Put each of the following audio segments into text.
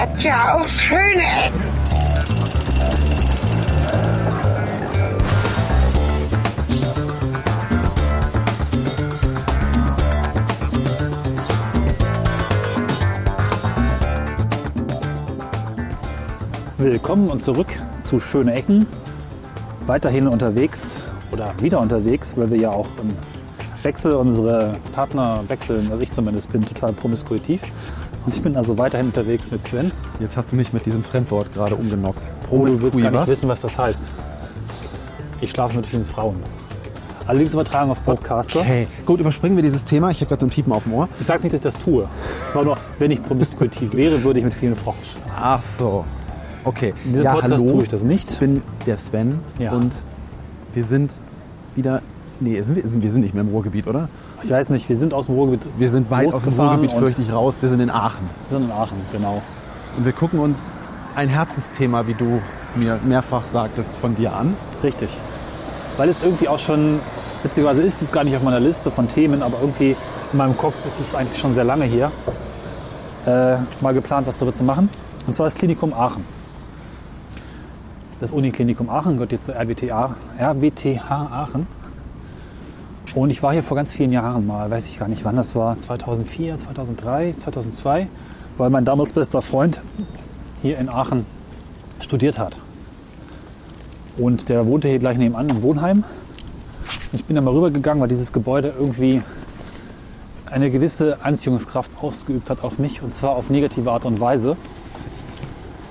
hat ja auch schöne Ecken. Willkommen und zurück zu Schöne Ecken. Weiterhin unterwegs oder wieder unterwegs, weil wir ja auch im Wechsel unsere Partner wechseln, also ich zumindest bin total promiskuitiv. Und ich bin also weiterhin unterwegs mit Sven. Jetzt hast du mich mit diesem Fremdwort gerade umgenockt. Oh, du willst gar nicht wissen, was das heißt. Ich schlafe mit vielen Frauen. Allerdings übertragen auf Podcaster. Okay, gut, überspringen wir dieses Thema. Ich habe gerade so ein Piepen auf dem Ohr. Ich sage nicht, dass ich das tue. Es war nur, wenn ich promiskuitiv wäre, würde ich mit vielen Frauen schlafen. Ach so. Okay. In diesem ja, Podcast hallo. tue ich das nicht. Ich bin der Sven Ja. und wir sind wieder. Nee, sind wir, sind, wir sind nicht mehr im Ruhrgebiet, oder? Ich weiß nicht, wir sind aus dem Ruhrgebiet. Wir sind weit aus dem Ruhrgebiet, fürchte ich, raus. Wir sind in Aachen. Wir sind in Aachen, genau. Und wir gucken uns ein Herzensthema, wie du mir mehrfach sagtest, von dir an. Richtig. Weil es irgendwie auch schon, beziehungsweise ist es gar nicht auf meiner Liste von Themen, aber irgendwie in meinem Kopf ist es eigentlich schon sehr lange hier, äh, mal geplant, was darüber zu machen. Und zwar das Klinikum Aachen. Das Uniklinikum Aachen gehört jetzt zur RWTH Aachen. Und ich war hier vor ganz vielen Jahren mal, weiß ich gar nicht wann das war, 2004, 2003, 2002, weil mein damals bester Freund hier in Aachen studiert hat. Und der wohnte hier gleich nebenan im Wohnheim. Ich bin da mal rübergegangen, weil dieses Gebäude irgendwie eine gewisse Anziehungskraft ausgeübt hat auf mich und zwar auf negative Art und Weise.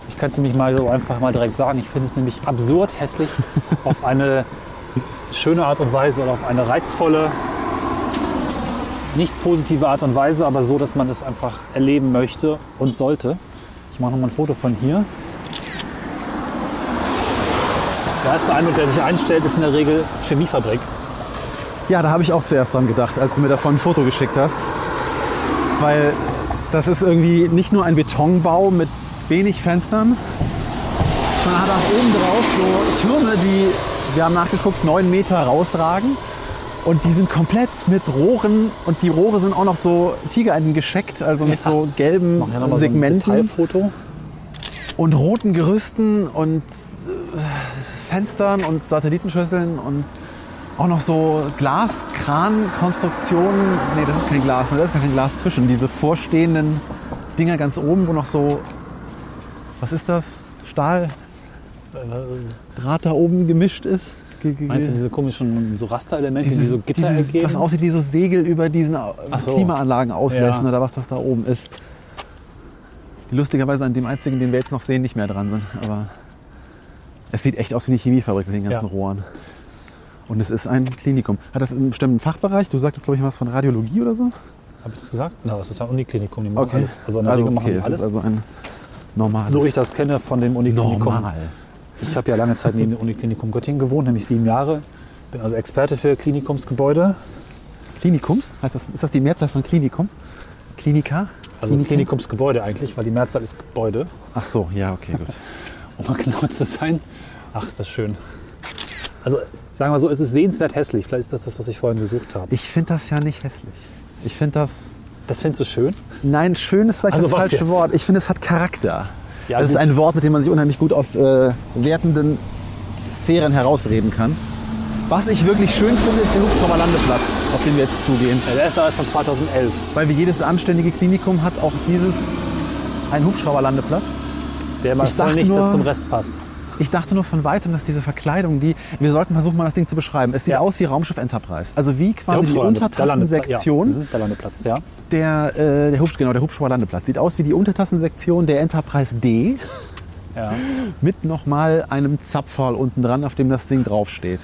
Ich kann es nämlich mal so einfach mal direkt sagen. Ich finde es nämlich absurd hässlich auf eine schöne Art und Weise oder auf eine reizvolle, nicht positive Art und Weise, aber so, dass man es einfach erleben möchte und sollte. Ich mache noch mal ein Foto von hier. Der erste Eindruck, der sich einstellt, ist in der Regel Chemiefabrik. Ja, da habe ich auch zuerst dran gedacht, als du mir davon ein Foto geschickt hast. Weil das ist irgendwie nicht nur ein Betonbau mit wenig Fenstern, sondern hat auch oben drauf so Türme, die, wir haben nachgeguckt, neun Meter rausragen. Und die sind komplett mit Rohren und die Rohre sind auch noch so Tigerenten gescheckt, also mit Ja. so gelben wir noch mal Segmenten So und roten Gerüsten und äh, Fenstern und Satellitenschüsseln und auch noch so Glaskrankonstruktionen. Nee, das ist kein Glas, ne? da ist gar kein Glas zwischen. Diese vorstehenden Dinger ganz oben, wo noch so, was ist das? Stahl, Draht da oben gemischt ist. Ge- ge- Meinst du diese komischen so Rasterelemente, die so Gitter dieses, ergeben? Was aussieht wie so Segel über diesen Ach so. Klimaanlagen auslassen Ja. oder was das da oben ist. Die lustigerweise an dem einzigen, den wir jetzt noch sehen, nicht mehr dran sind. Aber es sieht echt aus wie eine Chemiefabrik mit den ganzen Ja. Rohren. Und es ist ein Klinikum. Hat das einen bestimmten Fachbereich? Du sagtest, glaube ich, was von Radiologie oder so? Habe ich das gesagt? Na, es ist ein Uniklinikum, die machen Okay. alles. Also in der Regel machen okay, alles. also ein normales. so ich das kenne von dem Uniklinikum. normal. Ich habe ja lange Zeit neben dem Uniklinikum Göttingen gewohnt, nämlich sieben Jahre. Bin also Experte für Klinikumsgebäude. Klinikums? Heißt das, ist das die Mehrzahl von Klinikum? Klinika? Also Klinikum? Klinikumsgebäude eigentlich, weil die Mehrzahl ist Gebäude. Ach so, ja, okay, gut. um mal genau zu sein. Ach, ist das schön. Also sagen wir so, es ist sehenswert hässlich. Vielleicht ist das das, was ich vorhin gesucht habe. Ich finde das ja nicht hässlich. Ich finde das. Das findest du schön? Nein, schön ist vielleicht Also das falsche jetzt? Wort. Ich finde, es hat Charakter. Ja, das ist gut. ein Wort, mit dem man sich unheimlich gut aus äh, wertenden Sphären herausreden kann. Was ich wirklich schön finde, ist der Hubschrauberlandeplatz, auf den wir jetzt zugehen. Ja, der ist ja erst von 2011. Weil wie jedes anständige Klinikum hat auch dieses einen Hubschrauberlandeplatz. Der mal Ich voll dachte nicht nur- zum Rest passt. Ich dachte nur von weitem, dass diese Verkleidung, die wir sollten versuchen, mal das Ding zu beschreiben. Es sieht Ja. aus wie Raumschiff Enterprise. Also wie quasi die Untertassensektion Ja. Mhm, Der Landeplatz, ja. der, äh, der, Hubsch genau, der Hubschrauberlandeplatz. Sieht aus wie die Untertassensektion der Enterprise D ja. mit nochmal einem Zapfhal unten dran, auf dem das Ding draufsteht.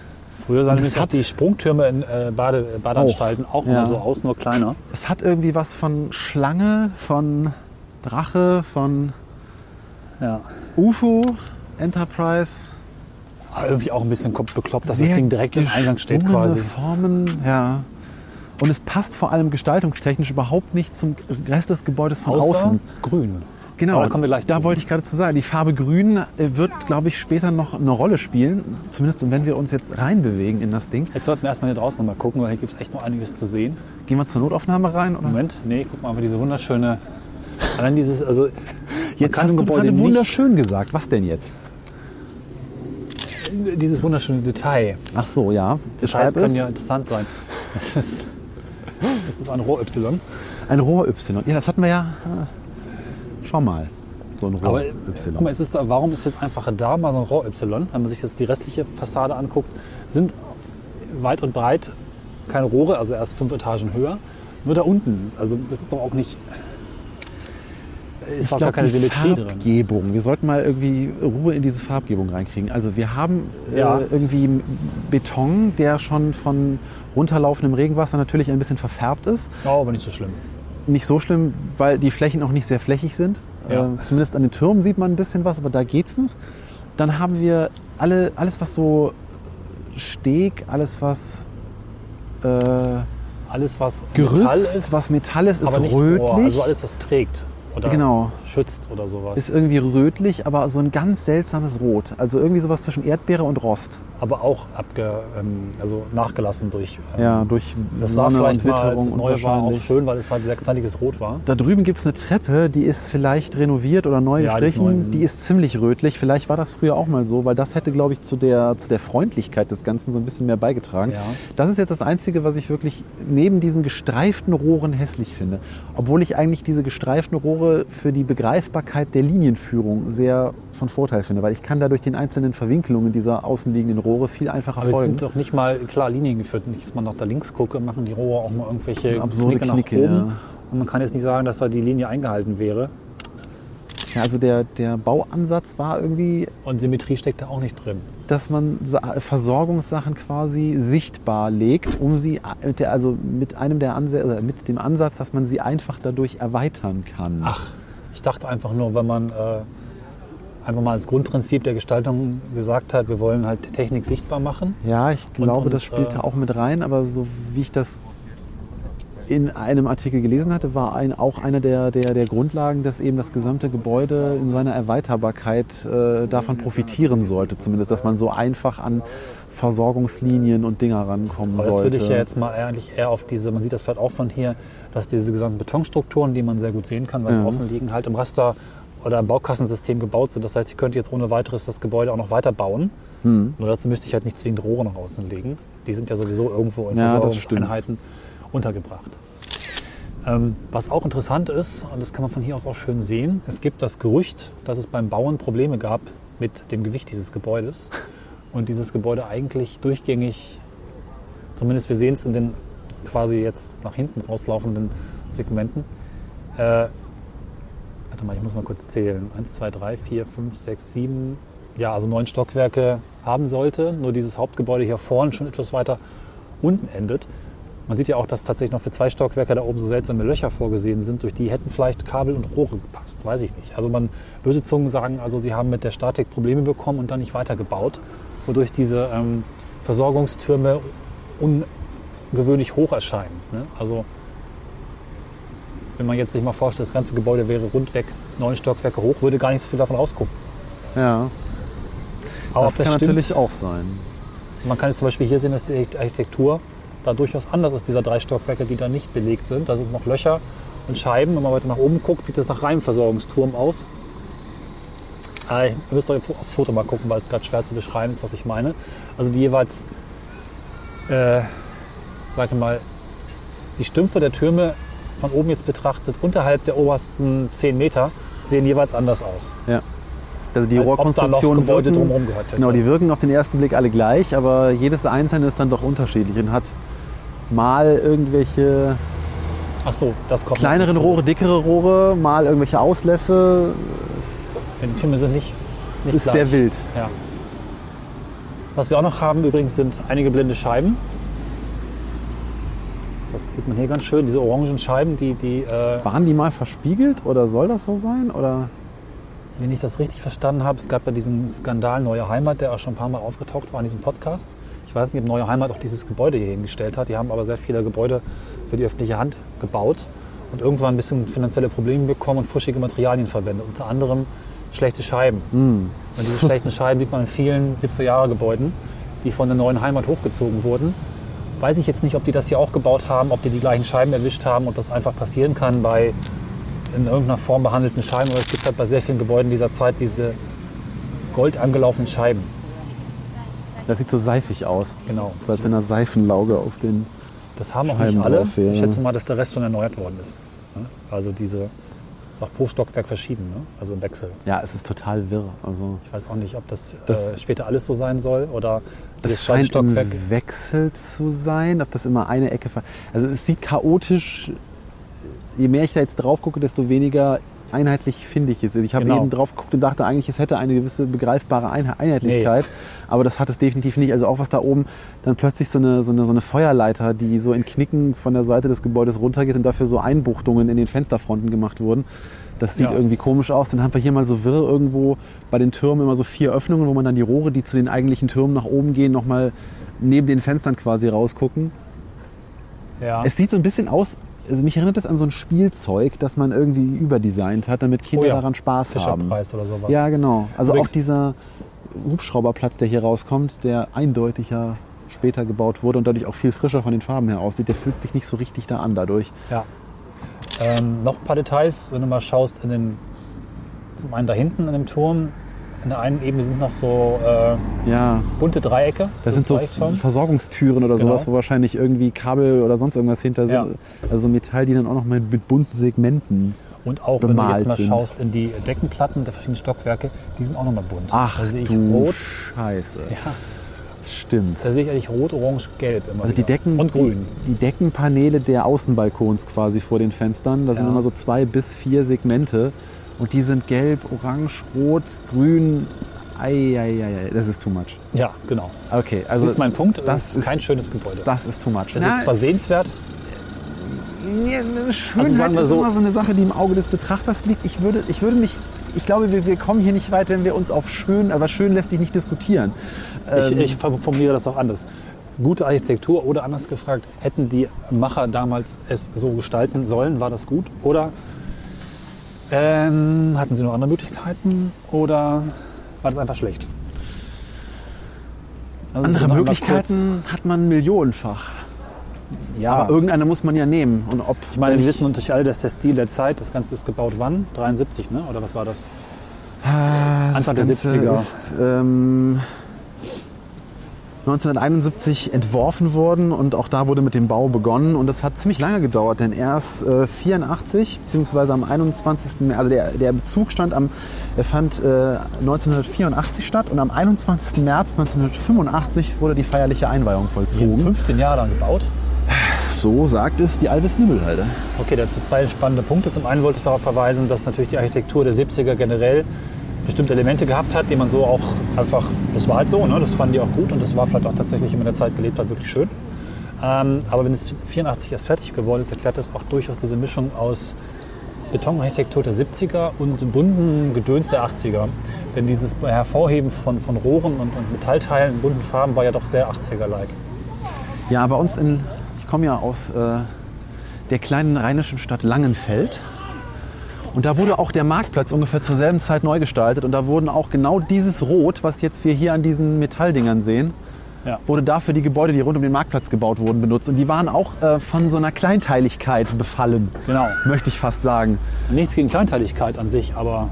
Früher sahen nämlich auch die Sprungtürme in äh, Bade, Badeanstalten auch, Ja. immer so aus, nur kleiner. Es hat irgendwie was von Schlange, von Drache, von Ja. UFO, Enterprise. Aber irgendwie auch ein bisschen bekloppt, dass das Ding direkt im Eingang steht quasi. Formen, ja. Und es passt vor allem gestaltungstechnisch überhaupt nicht zum Rest des Gebäudes von Außer außen. grün. Genau, Aber da kommen wir gleich da zu. wollte ich gerade zu sagen. Die Farbe Grün äh, wird, glaube ich, später noch eine Rolle spielen. Zumindest wenn wir uns jetzt reinbewegen in das Ding. Jetzt sollten wir erstmal hier draußen noch mal gucken, weil hier gibt es echt noch einiges zu sehen. Gehen wir zur Notaufnahme rein? Oder? Moment, nee, guck mal, aber diese wunderschöne. Allein dieses, also Jetzt kann hast du gerade wunderschön gesagt. Was denn jetzt? Dieses wunderschöne Detail. Ach so, ja. Details können es. ja interessant sein. Das ist, das ist ein Rohr Y. Ein Rohr Y. Ja, das hatten wir ja äh, schon mal. So ein Rohr Aber Y. guck mal, es ist da, warum ist jetzt einfach da mal so ein Rohr Y? Wenn man sich jetzt die restliche Fassade anguckt, sind weit und breit keine Rohre, also erst fünf Etagen höher. Nur da unten, also das ist doch auch nicht. Ist ich auch gar glaube, keine die Symmetrie drin. Farbgebung. Wir sollten mal irgendwie Ruhe in diese Farbgebung reinkriegen. Also wir haben Ja. äh, irgendwie Beton, der schon von runterlaufendem Regenwasser natürlich ein bisschen verfärbt ist. Oh, aber nicht so schlimm. Nicht so schlimm, weil die Flächen auch nicht sehr flächig sind. Ja. Äh, zumindest an den Türmen sieht man ein bisschen was, aber da geht's noch. Dann haben wir alle, alles, was so Steg, alles, was äh, Alles, was Metall Gerüst, ist, was Metall ist, ist aber nicht rötlich. Rohr, also alles, was trägt oder Genau. Schützt oder sowas. ist irgendwie rötlich, aber so ein ganz seltsames Rot. Also irgendwie sowas zwischen Erdbeere und Rost. aber auch abge, ähm, also nachgelassen durch. Ähm, Ja, durch Das war Sonne vielleicht und mal, als es neu war, auch schön, weil es halt sehr knalliges Rot war. Da drüben gibt es eine Treppe, die ist vielleicht renoviert oder neu Ja, die ist gestrichen. Die ist ziemlich rötlich. Vielleicht war das früher auch mal so, weil das hätte, glaube ich, zu der, zu der Freundlichkeit des Ganzen so ein bisschen mehr beigetragen. Ja. Das ist jetzt das Einzige, was ich wirklich neben diesen gestreiften Rohren hässlich finde. Obwohl ich eigentlich diese gestreiften Rohre für die Begreifbarkeit der Linienführung sehr von Vorteil finde, weil ich kann dadurch den einzelnen Verwinkelungen dieser außenliegenden Rohre viel einfacher Aber es folgen. sind doch nicht mal klar Linien geführt. Nicht, dass man nach da links gucke, machen die Rohre auch mal irgendwelche Absurde Knicke nach Knicke, oben. ja. Und man kann jetzt nicht sagen, dass da die Linie eingehalten wäre. Ja, also der, der Bauansatz war irgendwie Und Symmetrie steckt da auch nicht drin. dass man Sa- Versorgungssachen quasi sichtbar legt, um sie mit der, also mit einem der Ansätze, mit dem Ansatz, dass man sie einfach dadurch erweitern kann. Ach, ich dachte einfach nur, wenn man äh, einfach mal als Grundprinzip der Gestaltung gesagt hat, wir wollen halt Technik sichtbar machen. Ja, ich glaube, und, das spielte äh, auch mit rein, aber so wie ich das in einem Artikel gelesen hatte, war ein, auch eine der, der, der Grundlagen, dass eben das gesamte Gebäude in seiner Erweiterbarkeit äh, davon profitieren sollte, zumindest, dass man so einfach an Versorgungslinien und Dinger rankommen Aber das sollte. würde ich ja jetzt mal eigentlich eher auf diese, man sieht das vielleicht auch von hier, dass diese gesamten Betonstrukturen, die man sehr gut sehen kann, weil sie Ja. offen liegen, halt im Raster oder im Baukassensystem gebaut sind. Das heißt, ich könnte jetzt ohne weiteres das Gebäude auch noch weiter bauen. Hm. Nur dazu müsste ich halt nicht zwingend Rohre nach außen legen. Die sind ja sowieso irgendwo in Ja. Versorgungseinheiten untergebracht. Ähm, was auch interessant ist, und das kann man von hier aus auch schön sehen, es gibt das Gerücht, dass es beim Bauen Probleme gab mit dem Gewicht dieses Gebäudes. Und dieses Gebäude eigentlich durchgängig, zumindest wir sehen es in den quasi jetzt nach hinten rauslaufenden Segmenten. Äh, warte mal, ich muss mal kurz zählen. Eins, zwei, drei, vier, fünf, sechs, sieben, ja, also neun Stockwerke haben sollte. Nur dieses Hauptgebäude hier vorne schon etwas weiter unten endet. Man sieht ja auch, dass tatsächlich noch für zwei Stockwerke da oben so seltsame Löcher vorgesehen sind. Durch die hätten vielleicht Kabel und Rohre gepasst, weiß ich nicht. Also man, böse Zungen sagen, also sie haben mit der Statik Probleme bekommen und dann nicht weitergebaut, wodurch diese ähm, Versorgungstürme ungewöhnlich hoch erscheinen. Ne? Also wenn man jetzt sich mal vorstellt, das ganze Gebäude wäre rundweg neun Stockwerke hoch, würde gar nicht so viel davon rausgucken. Ja, Aber das das kann stimmt, natürlich auch sein. man kann jetzt zum Beispiel hier sehen, dass die Architektur da durchaus anders ist, dieser drei Stockwerke, die da nicht belegt sind. Da sind noch Löcher und Scheiben. Wenn man weiter nach oben guckt, sieht das nach Reimversorgungsturm aus. Äh, ihr müsst euch aufs Foto mal gucken, weil es gerade schwer zu beschreiben ist, was ich meine. Also die jeweils, äh, sag ich mal, die Stümpfe der Türme von oben jetzt betrachtet, unterhalb der obersten 10 Meter, sehen jeweils anders aus. Ja. Also die Als Rohrkonstruktionen wirken, drumherum gehört hätte. genau, die wirken auf den ersten Blick alle gleich, aber jedes einzelne ist dann doch unterschiedlich und hat mal irgendwelche Ach so, das kommt kleineren. Rohre, dickere Rohre, mal irgendwelche Auslässe. Ja, Die Türme sind nicht, Es nicht ist gleich. sehr wild. Ja. Was wir auch noch haben übrigens sind einige blinde Scheiben. Das sieht man hier ganz schön, diese orangen Scheiben, die, die äh, Waren die mal verspiegelt oder soll das so sein? Oder? wenn ich das richtig verstanden habe, es gab ja diesen Skandal Neue Heimat, der auch schon ein paar Mal aufgetaucht war in diesem Podcast. Ich weiß nicht, ob Neue Heimat auch dieses Gebäude hier hingestellt hat. Die haben aber sehr viele Gebäude für die öffentliche Hand gebaut und irgendwann ein bisschen finanzielle Probleme bekommen und fuschige Materialien verwendet. Unter anderem schlechte Scheiben. Und diese schlechten Scheiben sieht man in vielen 70er-Jahre-Gebäuden, die von der Neuen Heimat hochgezogen wurden. Weiß ich jetzt nicht, ob die das hier auch gebaut haben, ob die die gleichen Scheiben erwischt haben, ob das einfach passieren kann bei in irgendeiner Form behandelten Scheiben. Aber es gibt halt bei sehr vielen Gebäuden dieser Zeit diese gold angelaufenen Scheiben. Das sieht so seifig aus. Genau. So als wenn eine Seifenlauge auf den. Das haben auch Scheiben nicht alle. drauf, ja. Ich schätze mal, dass der Rest schon erneuert worden ist. Ne? Also diese, ist auch pro Stockwerk verschieden, ne? also im Wechsel. Ja, es ist total wirr. Also Ich weiß auch nicht, ob das, Das- äh, später alles so sein soll oder das zweite scheint Stockwerk. im Wechsel zu sein, ob das immer eine Ecke. Also es sieht chaotisch. Je mehr ich da jetzt drauf gucke, desto weniger einheitlich finde ich es. Ich habe Genau. eben drauf geguckt und dachte eigentlich, es hätte eine gewisse begreifbare Einhe- Einheitlichkeit. Aber das hat es definitiv nicht. Also auch was da oben dann plötzlich so eine, so, eine, so eine Feuerleiter, die so in Knicken von der Seite des Gebäudes runtergeht und dafür so Einbuchtungen in den Fensterfronten gemacht wurden. Das sieht Ja. irgendwie komisch aus. Dann haben wir hier mal so wirr irgendwo bei den Türmen immer so vier Öffnungen, wo man dann die Rohre, die zu den eigentlichen Türmen nach oben gehen, nochmal neben den Fenstern quasi rausgucken. Ja. Es sieht so ein bisschen aus, also mich erinnert es an so ein Spielzeug, das man irgendwie überdesignt hat, damit Kinder Oh ja. daran Spaß haben. Fischerpreis oder sowas. Ja, genau. Also auch dieser Hubschrauberplatz, der hier rauskommt, der eindeutig ja später gebaut wurde und dadurch auch viel frischer von den Farben her aussieht, der fühlt sich nicht so richtig da an dadurch. Ja. Ähm, noch ein paar Details, wenn du mal schaust, in dem, zum einen da hinten in dem Turm, in der einen Ebene sind noch so äh, Ja, bunte Dreiecke. das sind so. Versorgungstüren oder Genau. sowas, wo wahrscheinlich irgendwie Kabel oder sonst irgendwas hinter Ja. sind. Also so Metall, die dann auch noch mal mit bunten Segmenten. Und auch wenn du jetzt mal sind. schaust in die Deckenplatten der verschiedenen Stockwerke, die sind auch nochmal bunt. Ach da sehe ich du rot. Scheiße. Ja, stimmt. da sehe ich eigentlich rot, orange, gelb immer Also die. Decken, Und grün. Die, die Deckenpaneele der Außenbalkons quasi vor den Fenstern, da sind Ja. immer so zwei bis vier Segmente und die sind gelb, orange, rot, grün. Eieiei, das ist too much. Ja, genau. Okay, also das ist mein Punkt. Das, das ist, kein schönes Gebäude. das ist too much. es ist zwar sehenswert, Schönheit Also ist so- immer so eine Sache, die im Auge des Betrachters liegt. Ich würde, ich würde mich, ich glaube, wir, wir kommen hier nicht weit, wenn wir uns auf schön, aber schön lässt sich nicht diskutieren. Ich, Ähm, ich formuliere das auch anders. Gute Architektur oder anders gefragt, hätten die Macher damals es so gestalten sollen, war das gut? Oder ähm, hatten sie noch andere Möglichkeiten? Oder war das einfach schlecht? Also andere Möglichkeiten hat man millionenfach. Ja, Aber irgendeine muss man ja nehmen. Und ob, ich meine, wir wissen natürlich alle, dass der Stil der Zeit, das Ganze ist gebaut wann? 73, ne? Oder was war das? Ah, das Anfang der Ganze 70er. ist ähm, 1971 entworfen worden und auch da wurde mit dem Bau begonnen und das hat ziemlich lange gedauert, denn erst äh, 84 beziehungsweise am 21. März, also der, der Bezug stand am, er fand äh, 1984 statt und am 21. März 1985 wurde die feierliche Einweihung vollzogen. 15 Jahre lang gebaut. So sagt es die Alvis Nibbelhalde. Okay, dazu zwei spannende Punkte. Zum einen wollte ich darauf verweisen, dass natürlich die Architektur der 70er generell bestimmte Elemente gehabt hat, die man so auch einfach, das war halt so, ne? das fanden die auch gut und das war vielleicht auch tatsächlich, wenn man in der Zeit gelebt hat, wirklich schön. Ähm, aber wenn es 84 erst fertig geworden ist, erklärt das auch durchaus diese Mischung aus Betonarchitektur der 70er und bunten Gedöns der 80er. Denn dieses Hervorheben von, von Rohren und, und Metallteilen in bunten Farben war ja doch sehr 80er-like. Ja, bei uns in, ich komme ja aus äh, der kleinen rheinischen Stadt Langenfeld. Und da wurde auch der Marktplatz ungefähr zur selben Zeit neu gestaltet. Und da wurden auch genau dieses Rot, was jetzt wir hier an diesen Metalldingern sehen, Ja. wurde dafür die Gebäude, die rund um den Marktplatz gebaut wurden, benutzt. Und die waren auch äh, von so einer Kleinteiligkeit befallen, Genau. möchte ich fast sagen. Nichts gegen Kleinteiligkeit an sich, aber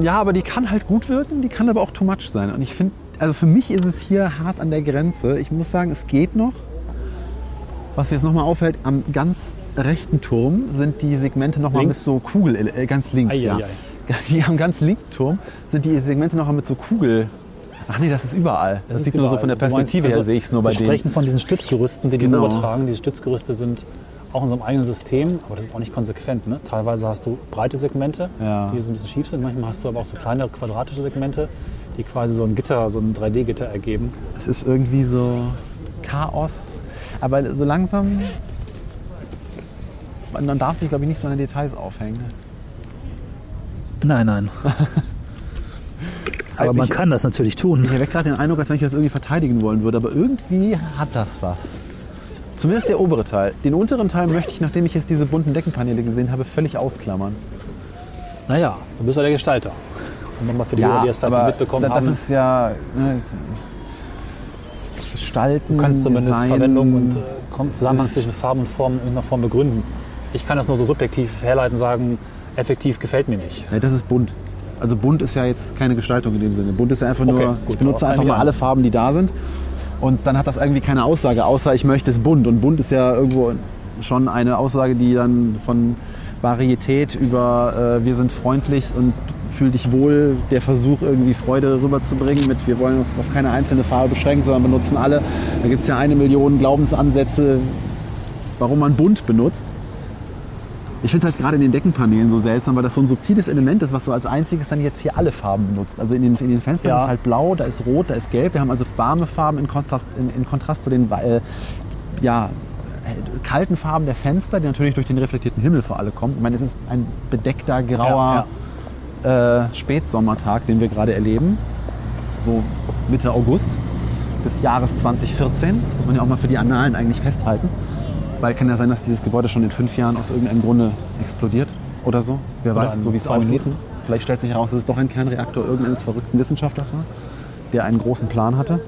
Ja, aber die kann halt gut wirken, die kann aber auch too much sein. Und ich finde, also für mich ist es hier hart an der Grenze. Ich muss sagen, es geht noch. Was mir jetzt nochmal auffällt, am ganz rechten Turm sind die Segmente nochmal mit so Kugel, äh, ganz links, Ei, ja. ei, Die am ganz linken Turm sind die Segmente nochmal mit so Kugel. Ach nee, das ist überall. Das, ist sieht nur so überall. von der meinst, Perspektive her, also, sehe ich es nur bei Wir denen. sprechen von diesen Stützgerüsten, die Genau. die wir übertragen. Diese Stützgerüste sind auch in einem eigenen System, aber das ist auch nicht konsequent. Ne? Teilweise hast du breite Segmente, Ja. die so ein bisschen schief sind. Manchmal hast du aber auch so kleinere quadratische Segmente, die quasi so ein Gitter, so ein 3D-Gitter ergeben. Es ist irgendwie so Chaos. Aber so langsam. Man darf sich, glaube ich, nicht so an den Details aufhängen. Nein, nein. aber man Ich- kann das natürlich tun. Ich erwecke gerade den Eindruck, als wenn ich das irgendwie verteidigen wollen würde, aber irgendwie hat das was. Zumindest der obere Teil. Den unteren Teil möchte ich, nachdem ich jetzt diese bunten Deckenpaneele gesehen habe, völlig ausklammern. Naja, du bist ja der Gestalter. Und nochmal für die Hörer, die das nicht mitbekommen da- das haben. ist ja ne, Gestalten, Du kannst zumindest Design, Verwendung und äh, Zusammenhang zwischen Farben und Formen in irgendeiner Form begründen. Ich kann das nur so subjektiv herleiten, sagen, effektiv gefällt mir nicht. Ja, das ist bunt. Also bunt ist ja jetzt keine Gestaltung in dem Sinne. Bunt ist ja einfach nur, Okay, gut, ich benutze einfach mal alle Farben, die da sind. Und dann hat das irgendwie keine Aussage, außer ich möchte es bunt. Und bunt ist ja irgendwo schon eine Aussage, die dann von Varietät über äh, wir sind freundlich und fühl dich wohl, der Versuch irgendwie Freude rüberzubringen mit wir wollen uns auf keine einzelne Farbe beschränken, sondern benutzen alle. Da gibt es ja eine Million Glaubensansätze, warum man bunt benutzt. Ich finde es halt gerade in den Deckenpaneelen so seltsam, weil das so ein subtiles Element ist, was so als einziges dann jetzt hier alle Farben benutzt. Also in den, in den Fenstern Ja. ist halt blau, da ist rot, da ist gelb. Wir haben also warme Farben in Kontrast, in, in Kontrast zu den äh, ja, kalten Farben der Fenster, die natürlich durch den reflektierten Himmel vor allem kommen. Ich meine, es ist ein bedeckter, grauer Äh, Spätsommertag, den wir gerade erleben. So Mitte August des Jahres 2014. Das muss man ja auch mal für die Annalen eigentlich festhalten. Weil kann ja sein, dass dieses Gebäude schon in fünf Jahren aus irgendeinem Grunde explodiert oder so. Wer Oder weiß, so wie es aussieht. Vielleicht stellt sich heraus, dass es doch ein Kernreaktor irgendeines verrückten Wissenschaftlers war, der einen großen Plan hatte.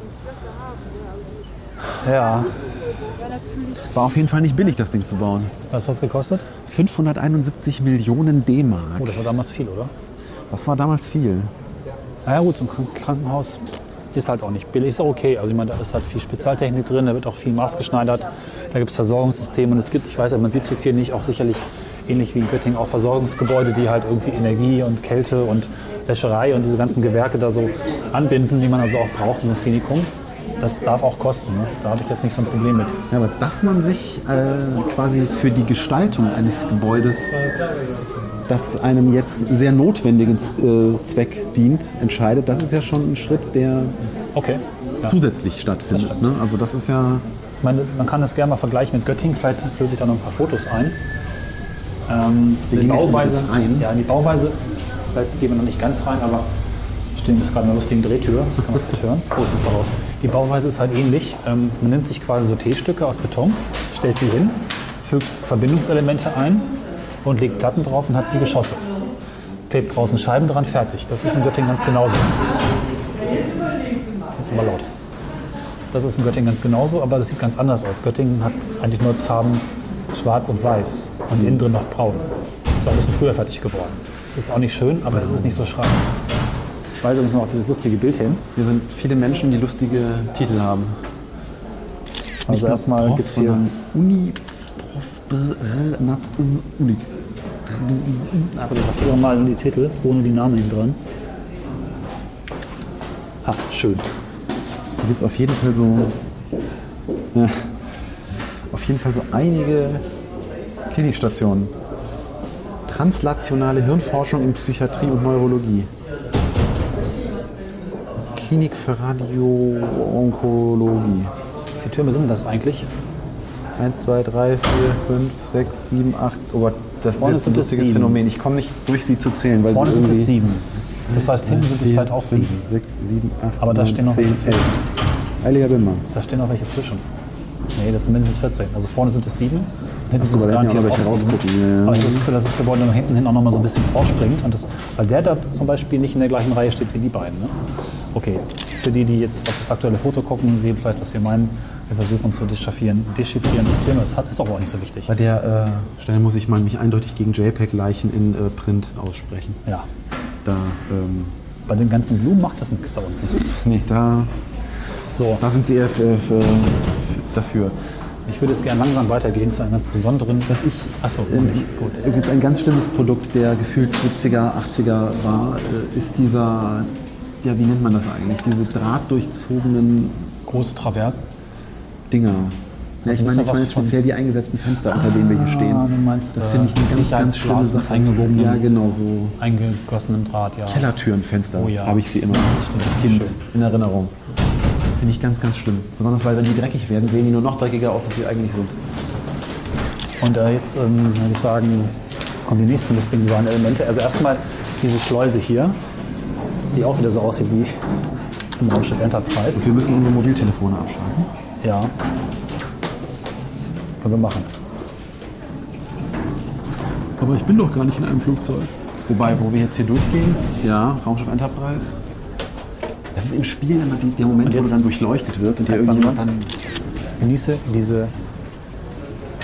Ja, War auf jeden Fall nicht billig, das Ding zu bauen. was hat es gekostet? 571 Millionen D-Mark. Oh, das war damals viel, oder? Das war damals viel. Na ja gut, so ein Krank- Krankenhaus ist halt auch nicht billig, ist auch okay. Also ich meine, da ist halt viel Spezialtechnik drin, da wird auch viel maßgeschneidert, da gibt es Versorgungssysteme und es gibt, ich weiß man sieht es jetzt hier nicht, auch sicherlich ähnlich wie in Göttingen auch Versorgungsgebäude, die halt irgendwie Energie und Kälte und Wäscherei und diese ganzen Gewerke da so anbinden, die man also auch braucht in so einem Klinikum. Das darf auch kosten, ne? da habe ich jetzt nicht so ein Problem mit. Ja, aber dass man sich äh, quasi für die Gestaltung eines Gebäudes, das einem jetzt sehr notwendigen äh, Zweck dient, entscheidet, das ist ja schon ein Schritt, der Okay. Ja. zusätzlich stattfindet. stimmt. ne? Also das ist ja, meine, man kann das gerne mal vergleichen mit Göttingen. Vielleicht flöße ich da noch ein paar Fotos ein. Ähm, Wir die Bauweise, rein. ja, in die Bauweise, vielleicht gehen wir noch nicht ganz rein, aber stehen bis gerade in einer lustigen Drehtür, das kann man vielleicht hören. Oh, ich muss da raus. Die Bauweise ist halt ähnlich. Ähm, man nimmt sich quasi so T-Stücke aus Beton, stellt sie hin, fügt Verbindungselemente ein und legt Platten drauf und hat die Geschosse. Klebt draußen Scheiben dran, fertig. Das ist in Göttingen ganz genauso. Das ist aber laut. Das ist in Göttingen ganz genauso, aber das sieht ganz anders aus. Göttingen hat eigentlich nur als Farben schwarz und weiß und innen drin noch braun. Ist auch ein bisschen früher fertig geworden. Es ist auch nicht schön, aber es ist nicht so schreckend. Ich weise uns noch dieses lustige Bild hin. wir sind viele Menschen, die lustige Titel haben. Also erstmal gibt es hier sondern Uni, Prof, Br, Nat, S, Uni. fotografiere mal die Titel ohne die Namen hinten dran. Ah, schön. Da gibt es auf jeden Fall so. Ja, auf jeden Fall so einige Klinikstationen. Translationale Hirnforschung in Psychiatrie und Neurologie. Klinik für Radio-Onkologie. Wie viele Türme sind das eigentlich? 1, 2, 3, 4, 5, 6, 7, 8. Oh das Vorne ist jetzt ein es lustiges sieben. Phänomen. Ich komme nicht durch sie zu zählen, weil Vorne sie sind es sieben. Das heißt, hinten sind es vielleicht auch sieben. 6, 7, 8, Aber da 9, stehen noch 10, welche 11. Heiliger Bimbam. Da stehen noch welche zwischen. Nee, das sind mindestens 14. Also vorne sind es sieben. Hinten so, sind es weil da hätten ja garantiert auch rausgucken, ja. Aber ich habe das Gefühl, dass das Gebäude nach hinten hin auch noch mal so ein bisschen vorspringt. Und das, weil der da zum Beispiel nicht in der gleichen Reihe steht wie die beiden. Ne? Okay, für die, die jetzt auf das aktuelle Foto gucken, sehen vielleicht, was wir meinen. Wir versuchen zu dechiffrieren. Dechiffrieren das ist auch nicht so wichtig. Bei der äh, Stelle muss ich mal mich eindeutig gegen JPEG-Leichen in äh, Print aussprechen. Ja. Da, ähm, Bei den ganzen Blumen macht das nichts da unten. nee, da, So, da sind sie eher für, für, für, dafür. Ich würde jetzt gerne langsam weitergehen zu einem ganz besonderen. Was ich, Achso, ähm, gut. übrigens ein ganz schlimmes Produkt, der gefühlt 70er, 80er war, äh, ist dieser, ja, wie nennt man das eigentlich? Diese drahtdurchzogenen Große Traversen. Dinger. Ja, ich meine, ich meine speziell die eingesetzten Fenster, unter denen wir hier stehen. Ah, du meinst, das äh, finde ich eine ganz, ganz schlimme Sache. eingebogenem- Ja, genau, so Eingegossenem Draht, ja. Kellertürenfenster Oh ja. habe ich sie immer als Kind schön. in Erinnerung. Finde ich ganz, ganz schlimm. Besonders weil, wenn die dreckig werden, sehen die nur noch dreckiger aus, als sie eigentlich sind. Und äh, jetzt ähm, würde ich sagen, kommen die nächsten lustigen Designelemente. Also erstmal diese Schleuse hier, die auch wieder so aussieht wie im Raumschiff Enterprise. Wir müssen unsere Mobiltelefone abschalten. Ja. Können wir machen. Aber ich bin doch gar nicht in einem Flugzeug. Wobei, wo wir jetzt hier durchgehen, ja, Raumschiff Enterprise. Das ist im Spiel immer die, der Moment, wo dann durchleuchtet wird und hier irgendjemand dann. Genieße diese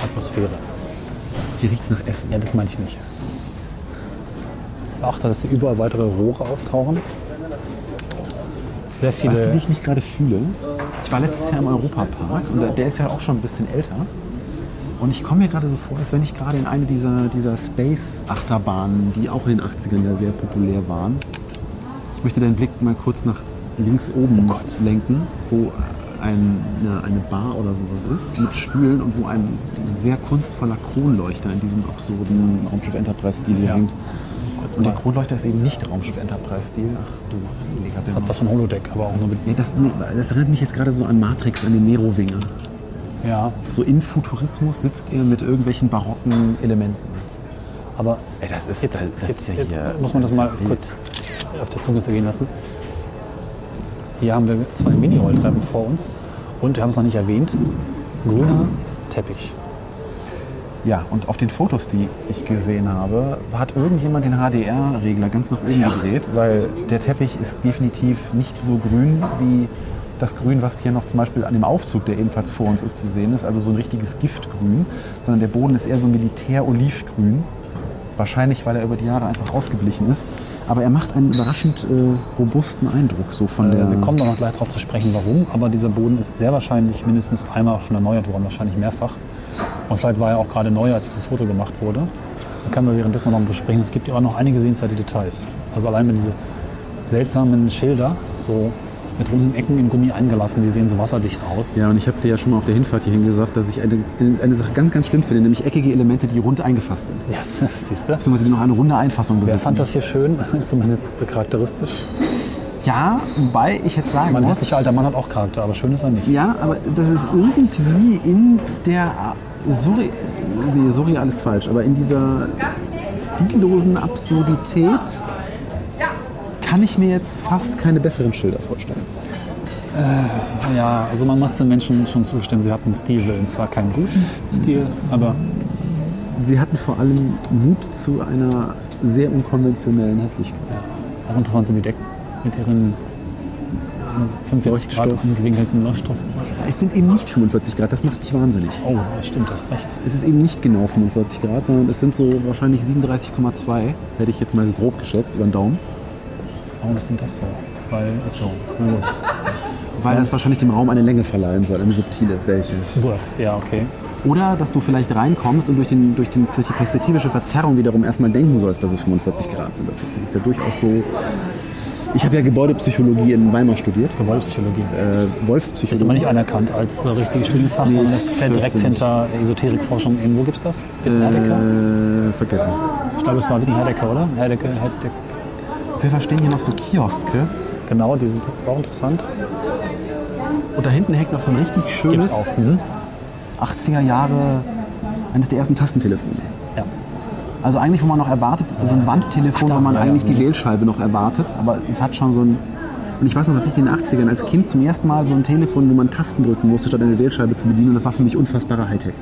Atmosphäre. Hier riecht es nach Essen. Ja, das meine ich nicht. Beachte, dass hier überall weitere Rohre auftauchen. Sehr viele. Weißt du, wie ich mich gerade fühle? Ich war letztes Jahr im Europapark und der ist ja auch schon ein bisschen älter. Und ich komme mir gerade so vor, als wenn ich gerade in eine dieser, dieser Space-Achterbahnen, die auch in den 80ern ja sehr populär waren. Ich möchte deinen Blick mal kurz nach links oben lenken, wo ein, eine, eine Bar oder sowas ist mit Stühlen und wo ein sehr kunstvoller Kronleuchter in diesem absurden Raumschiff Enterprise-Stil Ja. hängt. Und der. Kronleuchter ist eben nicht Raumschiff Enterprise-Stil. Ach du Heiliger Das hat was von Holodeck, aber auch nur mit. Nee, das, das erinnert mich jetzt gerade so an Matrix, an den Nero-Winger. Ja, So im Futurismus sitzt er mit irgendwelchen barocken Elementen. aber Ey, das ist, jetzt, das, das jetzt, ist ja jetzt hier. muss man das, ist mal ja wild. kurz auf der Zunge zergehen lassen. Hier haben wir zwei Mini-Rolltreppen vor uns und wir haben es noch nicht erwähnt, grüner Teppich. Ja, und auf den Fotos, die ich gesehen habe, hat irgendjemand den HDR-Regler ganz nach oben Ja. gedreht, weil der Teppich ist definitiv nicht so grün wie das Grün, was hier noch zum Beispiel an dem Aufzug, der ebenfalls vor uns ist, zu sehen ist. Also so ein richtiges Giftgrün, sondern der Boden ist eher so militär-olivgrün. Wahrscheinlich, weil er über die Jahre einfach ausgeblichen ist. Aber er macht einen überraschend äh, robusten Eindruck, so von der. Äh, wir kommen noch gleich darauf zu sprechen, warum, aber dieser Boden ist sehr wahrscheinlich mindestens einmal schon erneuert worden, wahrscheinlich mehrfach. Und vielleicht war er auch gerade neu, als das Foto gemacht wurde. Dann können wir währenddessen noch besprechen. Es gibt ja auch noch einige sehenswerte Details. Also allein mit diese seltsamen Schilder, so mit runden Ecken in Gummi eingelassen, die sehen so wasserdicht aus. Ja, und ich habe dir ja schon mal auf der Hinfahrt hierhin gesagt, dass ich eine, eine Sache ganz, ganz schlimm finde, nämlich eckige Elemente, die rund eingefasst sind. Ja, siehst du? Beziehungsweise die noch eine runde Einfassung Wer besitzen. fand das hier schön? Zumindest so charakteristisch. Ja, wobei ich jetzt sagen Mein muss, hässlicher alter Mann hat auch Charakter, aber schön ist er nicht. ja, aber das ist irgendwie in der Surri nee, surreal ist falsch, aber in dieser stillosen Absurdität kann ich mir jetzt fast keine besseren Schilder vorstellen. Ja, also man muss den Menschen schon zustimmen, sie hatten Stilwillen. Zwar keinen guten Stil, aber Sie hatten vor allem Mut zu einer sehr unkonventionellen Hässlichkeit. auch interessant sind die Decken mit ihren 45 Grad Leuchtstoff. angewinkelten Leuchtstoffen. Es sind eben nicht 45 Grad, das macht mich wahnsinnig. Oh, das stimmt, hast recht. Es ist eben nicht genau 45 Grad, sondern es sind so wahrscheinlich 37,2, hätte ich jetzt mal grob geschätzt, über den Daumen. Warum ist denn das so? Weil, ist so. Na gut. Weil das wahrscheinlich dem Raum eine Länge verleihen soll, eine subtile welche. Works, ja, okay. Oder dass du vielleicht reinkommst und durch, den, durch, den, durch die perspektivische Verzerrung wiederum erstmal denken sollst, dass es 45 Grad sind. Das ist ja durchaus so. Ich habe ja Gebäudepsychologie in Weimar studiert, Gebäudepsychologie. äh, Ist aber Wolfspsychologie. nicht anerkannt als so richtiges Studienfach, Nee, sondern das ich fällt direkt hinter Esoterikforschung in, wo gibt's das? In? Äh, vergessen. Ich glaube, es war wirklich Herdecker, oder? Herdecker, Herdecker. Wir verstehen hier noch so Kioske. Genau, die sind, das ist auch interessant. Und da hinten hängt noch so ein richtig schönes auch. Mhm. 80er Jahre, eines der ersten Tastentelefone. Ja. Also eigentlich, wo man noch erwartet, so ein Wandtelefon, Ach, da, wo man ja, ja. eigentlich die Wählscheibe noch erwartet. Aber es hat schon so ein... Und ich weiß noch, dass ich in den 80ern als Kind zum ersten Mal so ein Telefon, wo man Tasten drücken musste, statt eine Wählscheibe zu bedienen. Und das war für mich unfassbarer Hightech.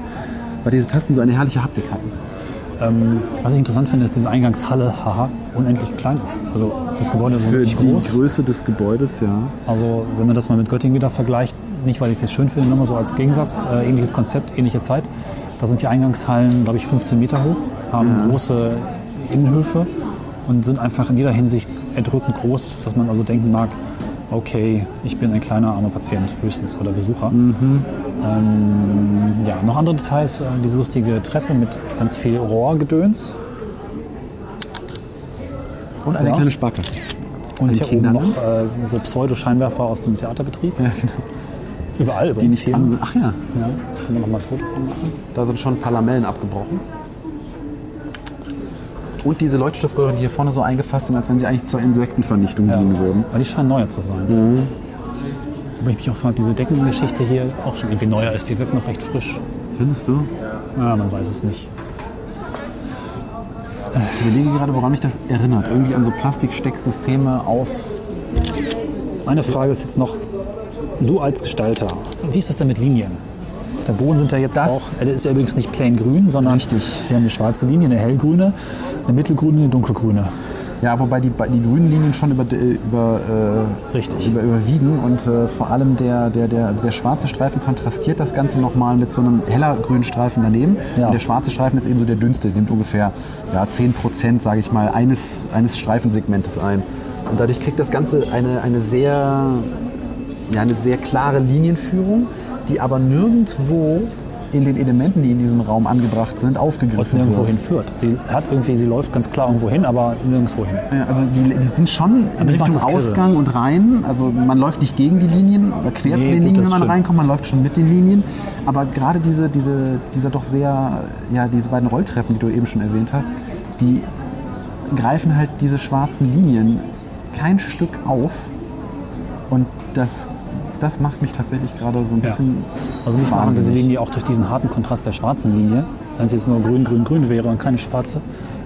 Weil diese Tasten so eine herrliche Haptik hatten. Ähm, was ich interessant finde, ist, diese Eingangshalle, haha, unendlich klein ist. Also das Gebäude ist Für wirklich die groß. Größe des Gebäudes, ja. Also wenn man das mal mit Göttingen wieder vergleicht, nicht weil ich es jetzt schön finde, nur mal so als Gegensatz, äh, ähnliches Konzept, ähnliche Zeit. Da sind die Eingangshallen, glaube ich, 15 Meter hoch, haben große Innenhöfe und sind einfach in jeder Hinsicht erdrückend groß, dass man also denken mag, okay, ich bin ein kleiner armer Patient höchstens oder Besucher. Ähm, ja, noch andere Details, äh, diese lustige Treppe mit ganz viel Rohrgedöns Und eine Ja. kleine Sparkasse. und hier Kindern. oben noch äh, so Pseudo-Scheinwerfer aus dem Theaterbetrieb. Ja, genau. Überall Die übrigens nicht hier. an, Ach ja, Ja, können wir noch mal ein Foto von machen? da sind schon ein paar Lamellen abgebrochen. Und diese Leuchtstoffröhren, die hier vorne so eingefasst sind, als wenn sie eigentlich zur Insektenvernichtung Ja. dienen würden. Aber die scheinen neuer zu sein. Aber ich mich auch frage, ob diese Deckengeschichte hier auch schon irgendwie neuer ist. Die wirkt noch recht frisch. Findest du? Ja, man weiß es nicht. Ich überlege gerade, woran mich das erinnert. Irgendwie an so Plastikstecksysteme aus. Meine Frage ist jetzt noch, du als Gestalter, wie ist das denn mit Linien? Der Boden sind ja jetzt Das- auch, äh, der ist ja übrigens nicht plain grün, sondern Richtig. wir haben eine schwarze Linie, eine hellgrüne, eine mittelgrüne, eine dunkelgrüne. Ja, wobei die, die grünen Linien schon über, über, äh, Richtig. über, überwiegen und äh, vor allem der, der, der, der schwarze Streifen kontrastiert das Ganze nochmal mit so einem heller grünen Streifen daneben. Ja. Und der schwarze Streifen ist eben so der dünnste, der nimmt ungefähr ja, 10 Prozent, sage ich mal, eines, eines Streifensegmentes ein. Und dadurch kriegt das Ganze eine, eine, sehr, ja, eine sehr klare Linienführung, die aber nirgendwo in den Elementen, die in diesem Raum angebracht sind, Und aufgegriffen nirgendwo wird. hinführt. Sie hat irgendwie, sie läuft ganz klar irgendwo hin, aber nirgendwo hin. Ja, Also die, die sind schon in Richtung kirre. Ausgang und rein. Also man läuft nicht gegen die Linien oder quer Nee, zu den Linien, wenn man stimmt. reinkommt. Man läuft schon mit den Linien. Aber gerade diese, diese, dieser doch sehr, ja, diese beiden Rolltreppen, die du eben schon erwähnt hast, die greifen halt diese schwarzen Linien kein Stück auf. Und das, das macht mich tatsächlich gerade so ein Ja. bisschen Also mich machen diese. Linie auch durch diesen harten Kontrast der schwarzen Linie, wenn es jetzt nur grün, grün, grün wäre und keine schwarze,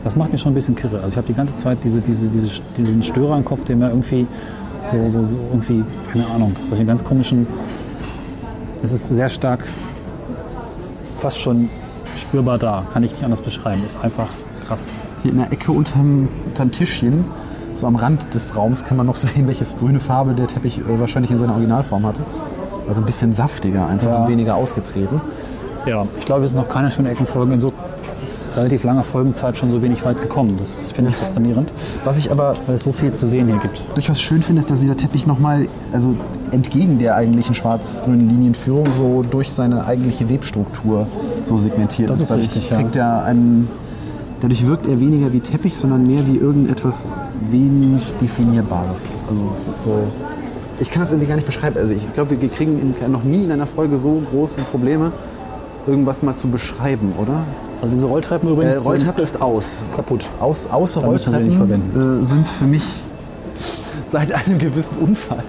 das macht mir schon ein bisschen kirre. Also ich habe die ganze Zeit diese, diese, diese, diesen Störer im Kopf, der mir irgendwie so, so, so irgendwie, keine Ahnung, solche ganz komischen, es ist sehr stark, fast schon spürbar da, kann ich nicht anders beschreiben, ist einfach krass. Hier in der Ecke unterm, unterm Tischchen, so am Rand des Raums, kann man noch sehen, welche grüne Farbe der Teppich äh, wahrscheinlich in seiner Originalform hatte. Also ein bisschen saftiger einfach Ja. und weniger ausgetreten. Ja, ich glaube, wir sind noch keine schönen Eckenfolgen in so relativ langer Folgenzeit schon so wenig weit gekommen. Das finde ich faszinierend, Was ich aber weil es so viel zu sehen hier gibt. durchaus schön finde, ist, dass dieser Teppich nochmal, also entgegen der eigentlichen schwarz-grünen Linienführung, so durch seine eigentliche Webstruktur so segmentiert Das ist Dadurch richtig, ja. kriegt er einen, dadurch wirkt er weniger wie Teppich, sondern mehr wie irgendetwas wenig Definierbares. Also es ist so... Ich kann das irgendwie gar nicht beschreiben. Also ich glaube, wir kriegen noch nie in einer Folge so große Probleme, irgendwas mal zu beschreiben, oder? Also diese Rolltreppen Äh, übrigens Rolltreppe ist aus. kaputt. Aus, außer Rolltreppen. Äh, sind für mich seit einem gewissen Unfall,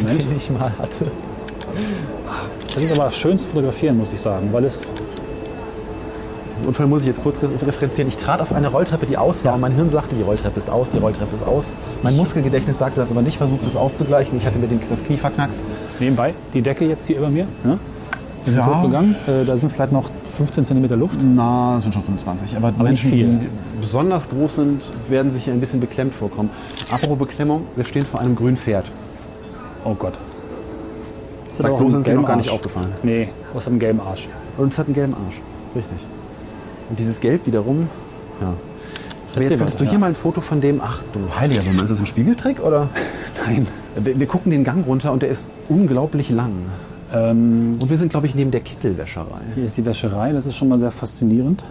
Moment. den ich mal hatte. Das ist aber schön zu fotografieren, muss ich sagen, weil es Diesen Unfall muss ich jetzt kurz re- referenzieren. Ich trat auf eine Rolltreppe, die aus war. Ja. Und mein Hirn sagte, die Rolltreppe ist aus, die Rolltreppe ist aus. Mein Muskelgedächtnis sagte das aber nicht, versucht es auszugleichen. Ich hatte mir den, das Knie verknackst. nebenbei, die Decke jetzt hier über mir, ne? Wir sind Ja. hochgegangen, äh, da sind vielleicht noch 15 cm Luft. Na, das sind schon 25. Aber, nicht Menschen, die besonders groß sind, werden sich hier ein bisschen beklemmt vorkommen. Apropos Beklemmung, wir stehen vor einem grünen Pferd. Oh Gott. Das Sag bloß, ist dir noch gar nicht aufgefallen. Nee, aus einem gelben Arsch. Und es hat einen gelben Arsch. Richtig. Und dieses Gelb wiederum, ja. Aber jetzt könntest du hier ja. mal ein Foto von dem, ach du heiliger Wimmel, ist das ein Spiegeltrick oder? Nein. Wir, wir gucken den Gang runter und der ist unglaublich lang. Ähm, Und wir sind, glaube ich, neben der Kittelwäscherei. hier ist die Wäscherei, das ist schon mal sehr faszinierend.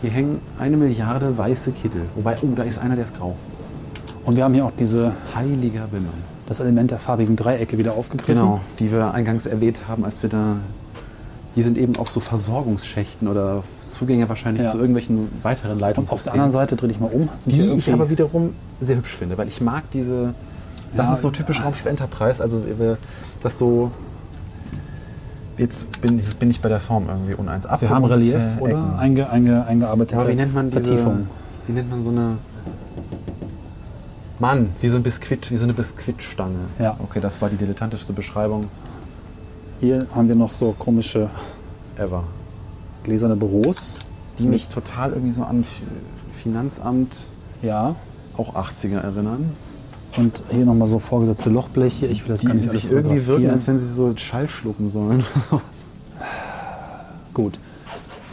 Hier hängen eine Milliarde weiße Kittel. Wobei, oh, da ist einer, der ist grau. Und wir haben hier auch diese, Heiliger Wimmel. das Element der farbigen Dreiecke wieder aufgegriffen. Genau, die wir eingangs erwähnt haben, als wir da. Die sind eben auch so Versorgungsschächten oder Zugänge wahrscheinlich Ja. zu irgendwelchen weiteren Leitungssystemen. auf der anderen Seite dreh dich mal um. Sind Die ich aber wiederum sehr hübsch finde, weil ich mag diese. Das Ja, ist so typisch Raumschiff Enterprise. Also das so. Jetzt bin ich, bin ich bei der Form irgendwie uneins. Sie haben Relief oder Ecken. einge, einge, eingearbeitete Ja, aber wie nennt man diese, Vertiefung? Wie nennt man so eine. Mann, wie so ein Biskuit, wie so eine Biskuitstange. Ja. Okay, das war die dilettantischste Beschreibung Hier haben wir noch so komische ever. gläserne Büros. Die mich total irgendwie so an Finanzamt, Ja. auch 80er erinnern. Und hier nochmal so vorgesetzte Lochbleche. Ich will das gar Die nicht sich alles irgendwie wirken, fotografieren. als wenn sie so Schall schlucken sollen. Gut.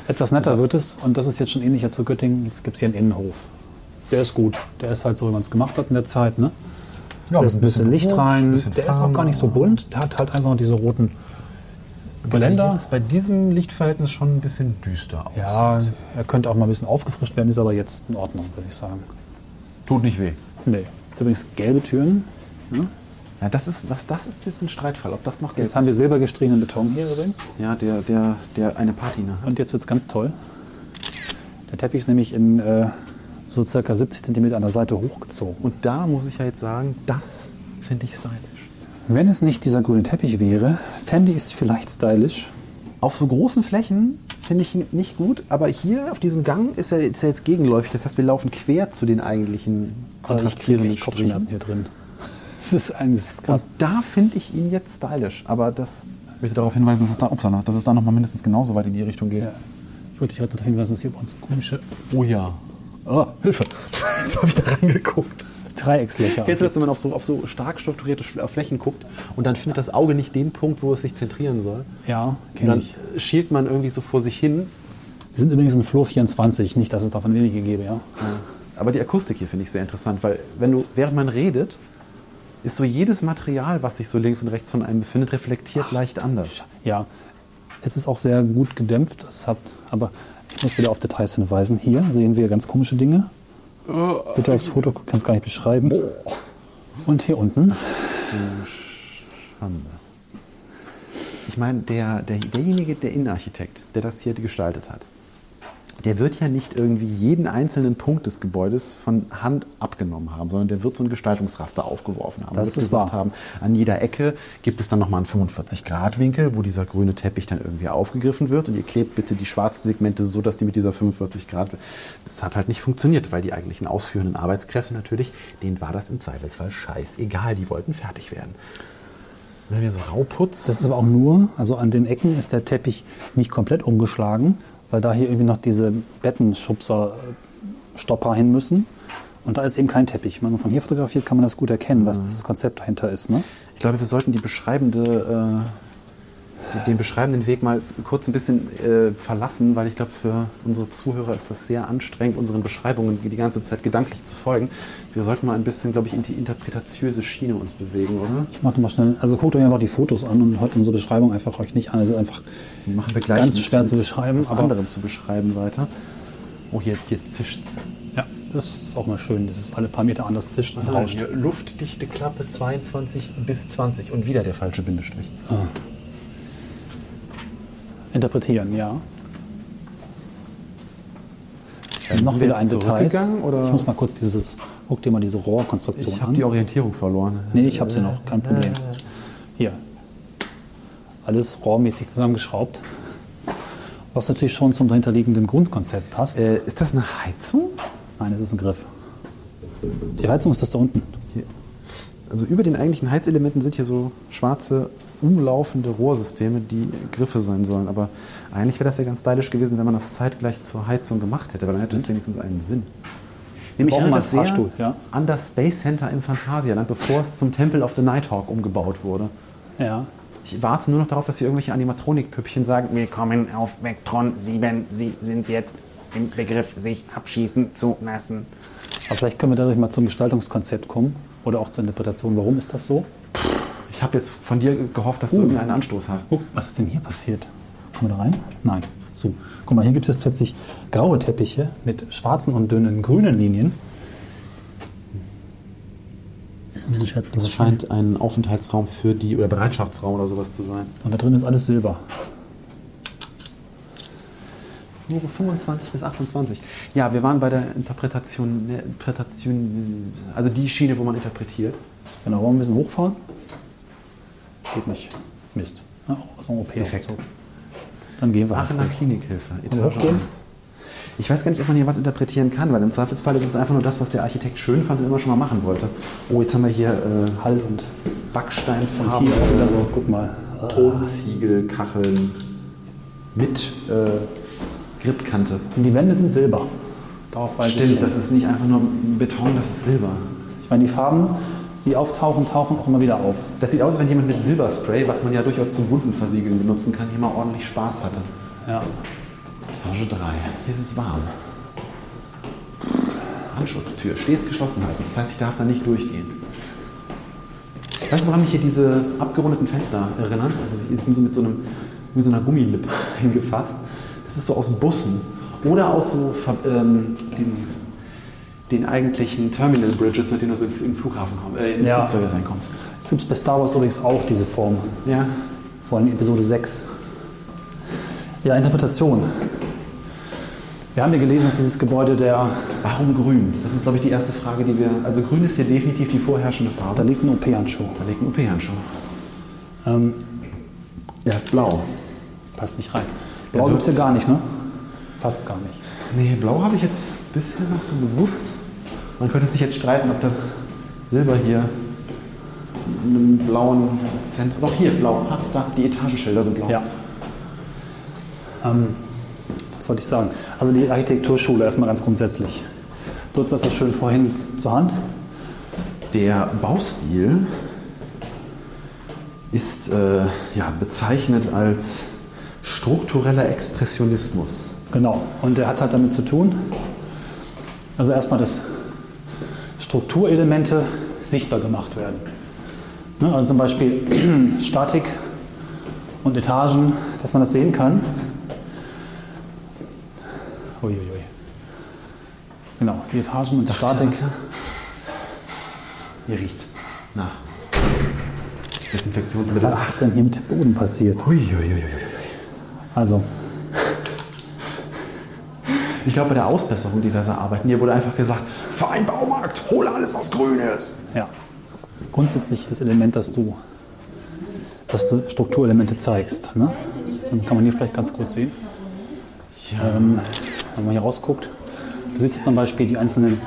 Etwas netter wird es, und das ist jetzt schon ähnlicher zu Göttingen, jetzt gibt es hier einen Innenhof. Der ist gut. Der ist halt so, wie man es gemacht hat in der Zeit. Ne? da ist ein bisschen Licht rein. Der ist auch gar nicht so bunt. Der hat halt einfach noch diese roten Geländer. Jetzt bei diesem Lichtverhältnis schon ein bisschen düster aus. Ja, er könnte auch mal ein bisschen aufgefrischt werden, ist aber jetzt in Ordnung, würde ich sagen. Tut nicht weh. Nee. Übrigens gelbe Türen. Ja, das ist, das, das ist jetzt ein Streitfall, ob das noch gelb Jetzt haben wir ist. silbergestrichenen Beton hier übrigens. Ja, der, der, der eine Patina. Und jetzt wird es ganz toll. Der Teppich ist nämlich in äh, so circa 70 cm an der Seite hochgezogen. Und da muss ich ja jetzt sagen, das finde ich stylisch. Wenn es nicht dieser grüne Teppich wäre, fände ich es vielleicht stylisch. Auf so großen Flächen finde ich ihn nicht gut, aber hier auf diesem Gang ist er, ist er jetzt gegenläufig. Das heißt, wir laufen quer zu den eigentlichen kriege kontrastierenden echt Kopfschmerzen hier drin. Das ist, ein, das ist Und krass. da finde ich ihn jetzt stylisch. Aber das ich möchte darauf hinweisen, dass es da, upsala, dass es da noch mal mindestens genauso weit in die Richtung geht. Ja. Ich wollte dich heute darauf hinweisen, dass hier bei uns komische Oh ja. Oh, Hilfe. Jetzt habe ich da reingeguckt. Dreieckslöcher. Das, wenn man auf so, auf so stark strukturierte Flächen guckt und dann findet das Auge nicht den Punkt, wo es sich zentrieren soll? Ja, kenne dann ich. schielt man irgendwie so vor sich hin. Wir sind übrigens in Floor 24, nicht, dass es davon wenige gäbe, ja. Aber die Akustik hier finde ich sehr interessant, weil wenn du, während man redet, ist so jedes Material, was sich so links und rechts von einem befindet, reflektiert leicht anders. Ja, es ist auch sehr gut gedämpft, es hat, aber ich muss wieder auf Details hinweisen. Hier sehen wir ganz komische Dinge. Bitte aufs Foto, kann es gar nicht beschreiben. Und hier unten, Schande. Ich meine, der, der, derjenige, der Innenarchitekt, der das hier gestaltet hat, der wird ja nicht irgendwie jeden einzelnen Punkt des Gebäudes von Hand abgenommen haben, sondern der wird so ein Gestaltungsraster aufgeworfen haben. Das wird ist gesagt wahr. haben, an jeder Ecke gibt es dann nochmal einen 45-Grad-Winkel, wo dieser grüne Teppich dann irgendwie aufgegriffen wird und ihr klebt bitte die schwarzen Segmente so, dass die mit dieser 45 Grad... Das hat halt nicht funktioniert, weil die eigentlichen ausführenden Arbeitskräfte natürlich, denen war das im Zweifelsfall scheißegal, die wollten fertig werden. Dann haben wir so Rauputz. das ist aber auch nur, also an den Ecken ist der Teppich nicht komplett umgeschlagen, weil da hier irgendwie noch diese Bettenschubser-Stopper hin müssen. Und da ist eben kein Teppich. Wenn man von hier fotografiert, kann man das gut erkennen, was das Konzept dahinter ist. Ne? Ich glaube, wir sollten die beschreibende, äh, den- den beschreibenden Weg mal kurz ein bisschen äh, verlassen, weil ich glaube, für unsere Zuhörer ist das sehr anstrengend, unseren Beschreibungen die ganze Zeit gedanklich zu folgen. Wir sollten mal ein bisschen, glaube ich, in die interpretatiöse Schiene uns bewegen, oder? Ich mache mal schnell, also guckt euch einfach die Fotos an und hört unsere Beschreibung einfach euch nicht an. Es ist einfach Machen wir gleich ganz schwer zu beschreiben. Was Aber anderem zu beschreiben weiter. Oh, hier, hier zischt ja, das ist auch mal schön, dass es alle paar Meter anders zischt und rauscht. Hier, luftdichte Klappe 22 bis 20 und wieder der falsche Bindestrich. Interpretieren, ja. Ähm, Noch wieder ein Detail. Ich muss mal kurz dieses, guck dir mal diese Rohrkonstruktion Ich habe an. die Orientierung verloren. Nee, ich habe sie noch, kein Problem. Hier. Alles rohrmäßig zusammengeschraubt. Was natürlich schon zum dahinterliegenden Grundkonzept passt. Äh, ist das eine Heizung? Nein, es ist ein Griff. Die Heizung ist das da unten. Hier. Also über den eigentlichen Heizelementen sind hier so schwarze, umlaufende Rohrsysteme, die Griffe sein sollen. Aber eigentlich wäre das ja ganz stylisch gewesen, wenn man das zeitgleich zur Heizung gemacht hätte, weil dann hätte es wenigstens einen Sinn. Nämlich erinnert das sehr Fahrstuhl, ja. an das Space Center im Phantasialand, bevor es zum Temple of the Nighthawk umgebaut wurde. Ja. Ich warte nur noch darauf, dass hier irgendwelche Animatronik-Püppchen sagen, Willkommen auf Vectron 7. Sie sind jetzt im Begriff, sich abschießen zu lassen. Aber vielleicht können wir dadurch mal zum Gestaltungskonzept kommen oder auch zur Interpretation. Warum ist das so? ich habe jetzt von dir gehofft, dass du irgendeinen Anstoß hast. Guck, was ist denn hier passiert? Kommen wir da rein? Nein, ist zu. Guck mal, hier gibt es jetzt plötzlich graue Teppiche mit schwarzen und dünnen grünen Linien. Ist ein bisschen schwer zu Das scheint ein Aufenthaltsraum für die, oder Bereitschaftsraum oder sowas zu sein. Und da drin ist alles Silber. Nur 25 bis 28. Ja, wir waren bei der Interpretation, ne, Interpretation, also die Schiene, wo man interpretiert. Genau, wollen wir ein bisschen hochfahren? Geht nicht. Mist. Ja, aus dem OP Defekt. aufgezogen. Dann gehen wir. Aachener halt. Klinikhilfe, Etage hochgehen? 1. Ich weiß gar nicht, ob man hier was interpretieren kann, weil im Zweifelsfall ist es einfach nur das, was der Architekt schön fand und immer schon mal machen wollte. Oh, jetzt haben wir hier äh, Hall und, und Backsteinfarben, hier auch wieder so, guck mal. Tonziegel, Kacheln mit äh, Gripkante. Und die Wände sind Silber. Stimmt, das ist nicht einfach nur Beton, das ist Silber. Ich meine, die Farben, die auftauchen, tauchen auch immer wieder auf. Das sieht aus, als wenn jemand mit Silberspray, was man ja durchaus zum Wundenversiegeln benutzen kann, hier mal ordentlich Spaß hatte. Ja. Etage 3. Hier ist es warm. Brandschutztür, stets geschlossen halten. Das heißt, ich darf da nicht durchgehen. Weißt du, woran mich hier diese abgerundeten Fenster erinnern? Also die sind so mit so, einem, mit so einer Gummilippe hingefasst. Das ist so aus Bussen oder aus so ähm, den, den eigentlichen Terminal Bridges, mit denen du so in den Flughafen komm- äh, in Ja. Flugzeuge reinkommst. Es gibt bei Star Wars übrigens auch diese Form. Ja, Vor allem in Episode 6. Ja, Interpretation. Wir haben ja gelesen, dass dieses Gebäude der, Warum grün? Das ist, glaube ich, die erste Frage, die wir. Also grün ist hier definitiv die vorherrschende Farbe. da liegt ein OP-Handschuh. Da liegt ein OP-Handschuh. Ähm, Er ist blau. passt nicht rein. Blau gibt es ja gar nicht, ne? Fast gar nicht. Nee, blau habe ich jetzt bisher noch so bewusst. Man könnte sich jetzt streiten, ob das Silber hier in einem blauen Zentrum. Doch hier, blau. Ha, da, die Etagenschilder sind blau. Ja. Ähm, was soll ich sagen? Also die Architekturschule erstmal ganz grundsätzlich. Lutz, das so schön vorhin zur Hand. Der Baustil ist äh, ja, bezeichnet als struktureller Expressionismus. Genau. Und der hat halt damit zu tun, also erstmal, dass Strukturelemente sichtbar gemacht werden. Ne, also zum Beispiel Statik und Etagen, dass man das sehen kann. Uiuiui. Genau, die Etagen und die Statik. Hier riecht's nach Desinfektionsmittel. Was ist denn hier mit dem Boden passiert? Uiuiui. Also, Ich glaube, bei der Ausbesserung diverser Arbeiten, hier wurde einfach gesagt, Verein Baumarkt, hole alles, was grün ist. ja. Grundsätzlich das Element, dass du, dass du Strukturelemente zeigst. Ne? Und kann man hier vielleicht ganz kurz sehen. Ähm, wenn man hier rausguckt. Du siehst jetzt zum Beispiel die einzelnen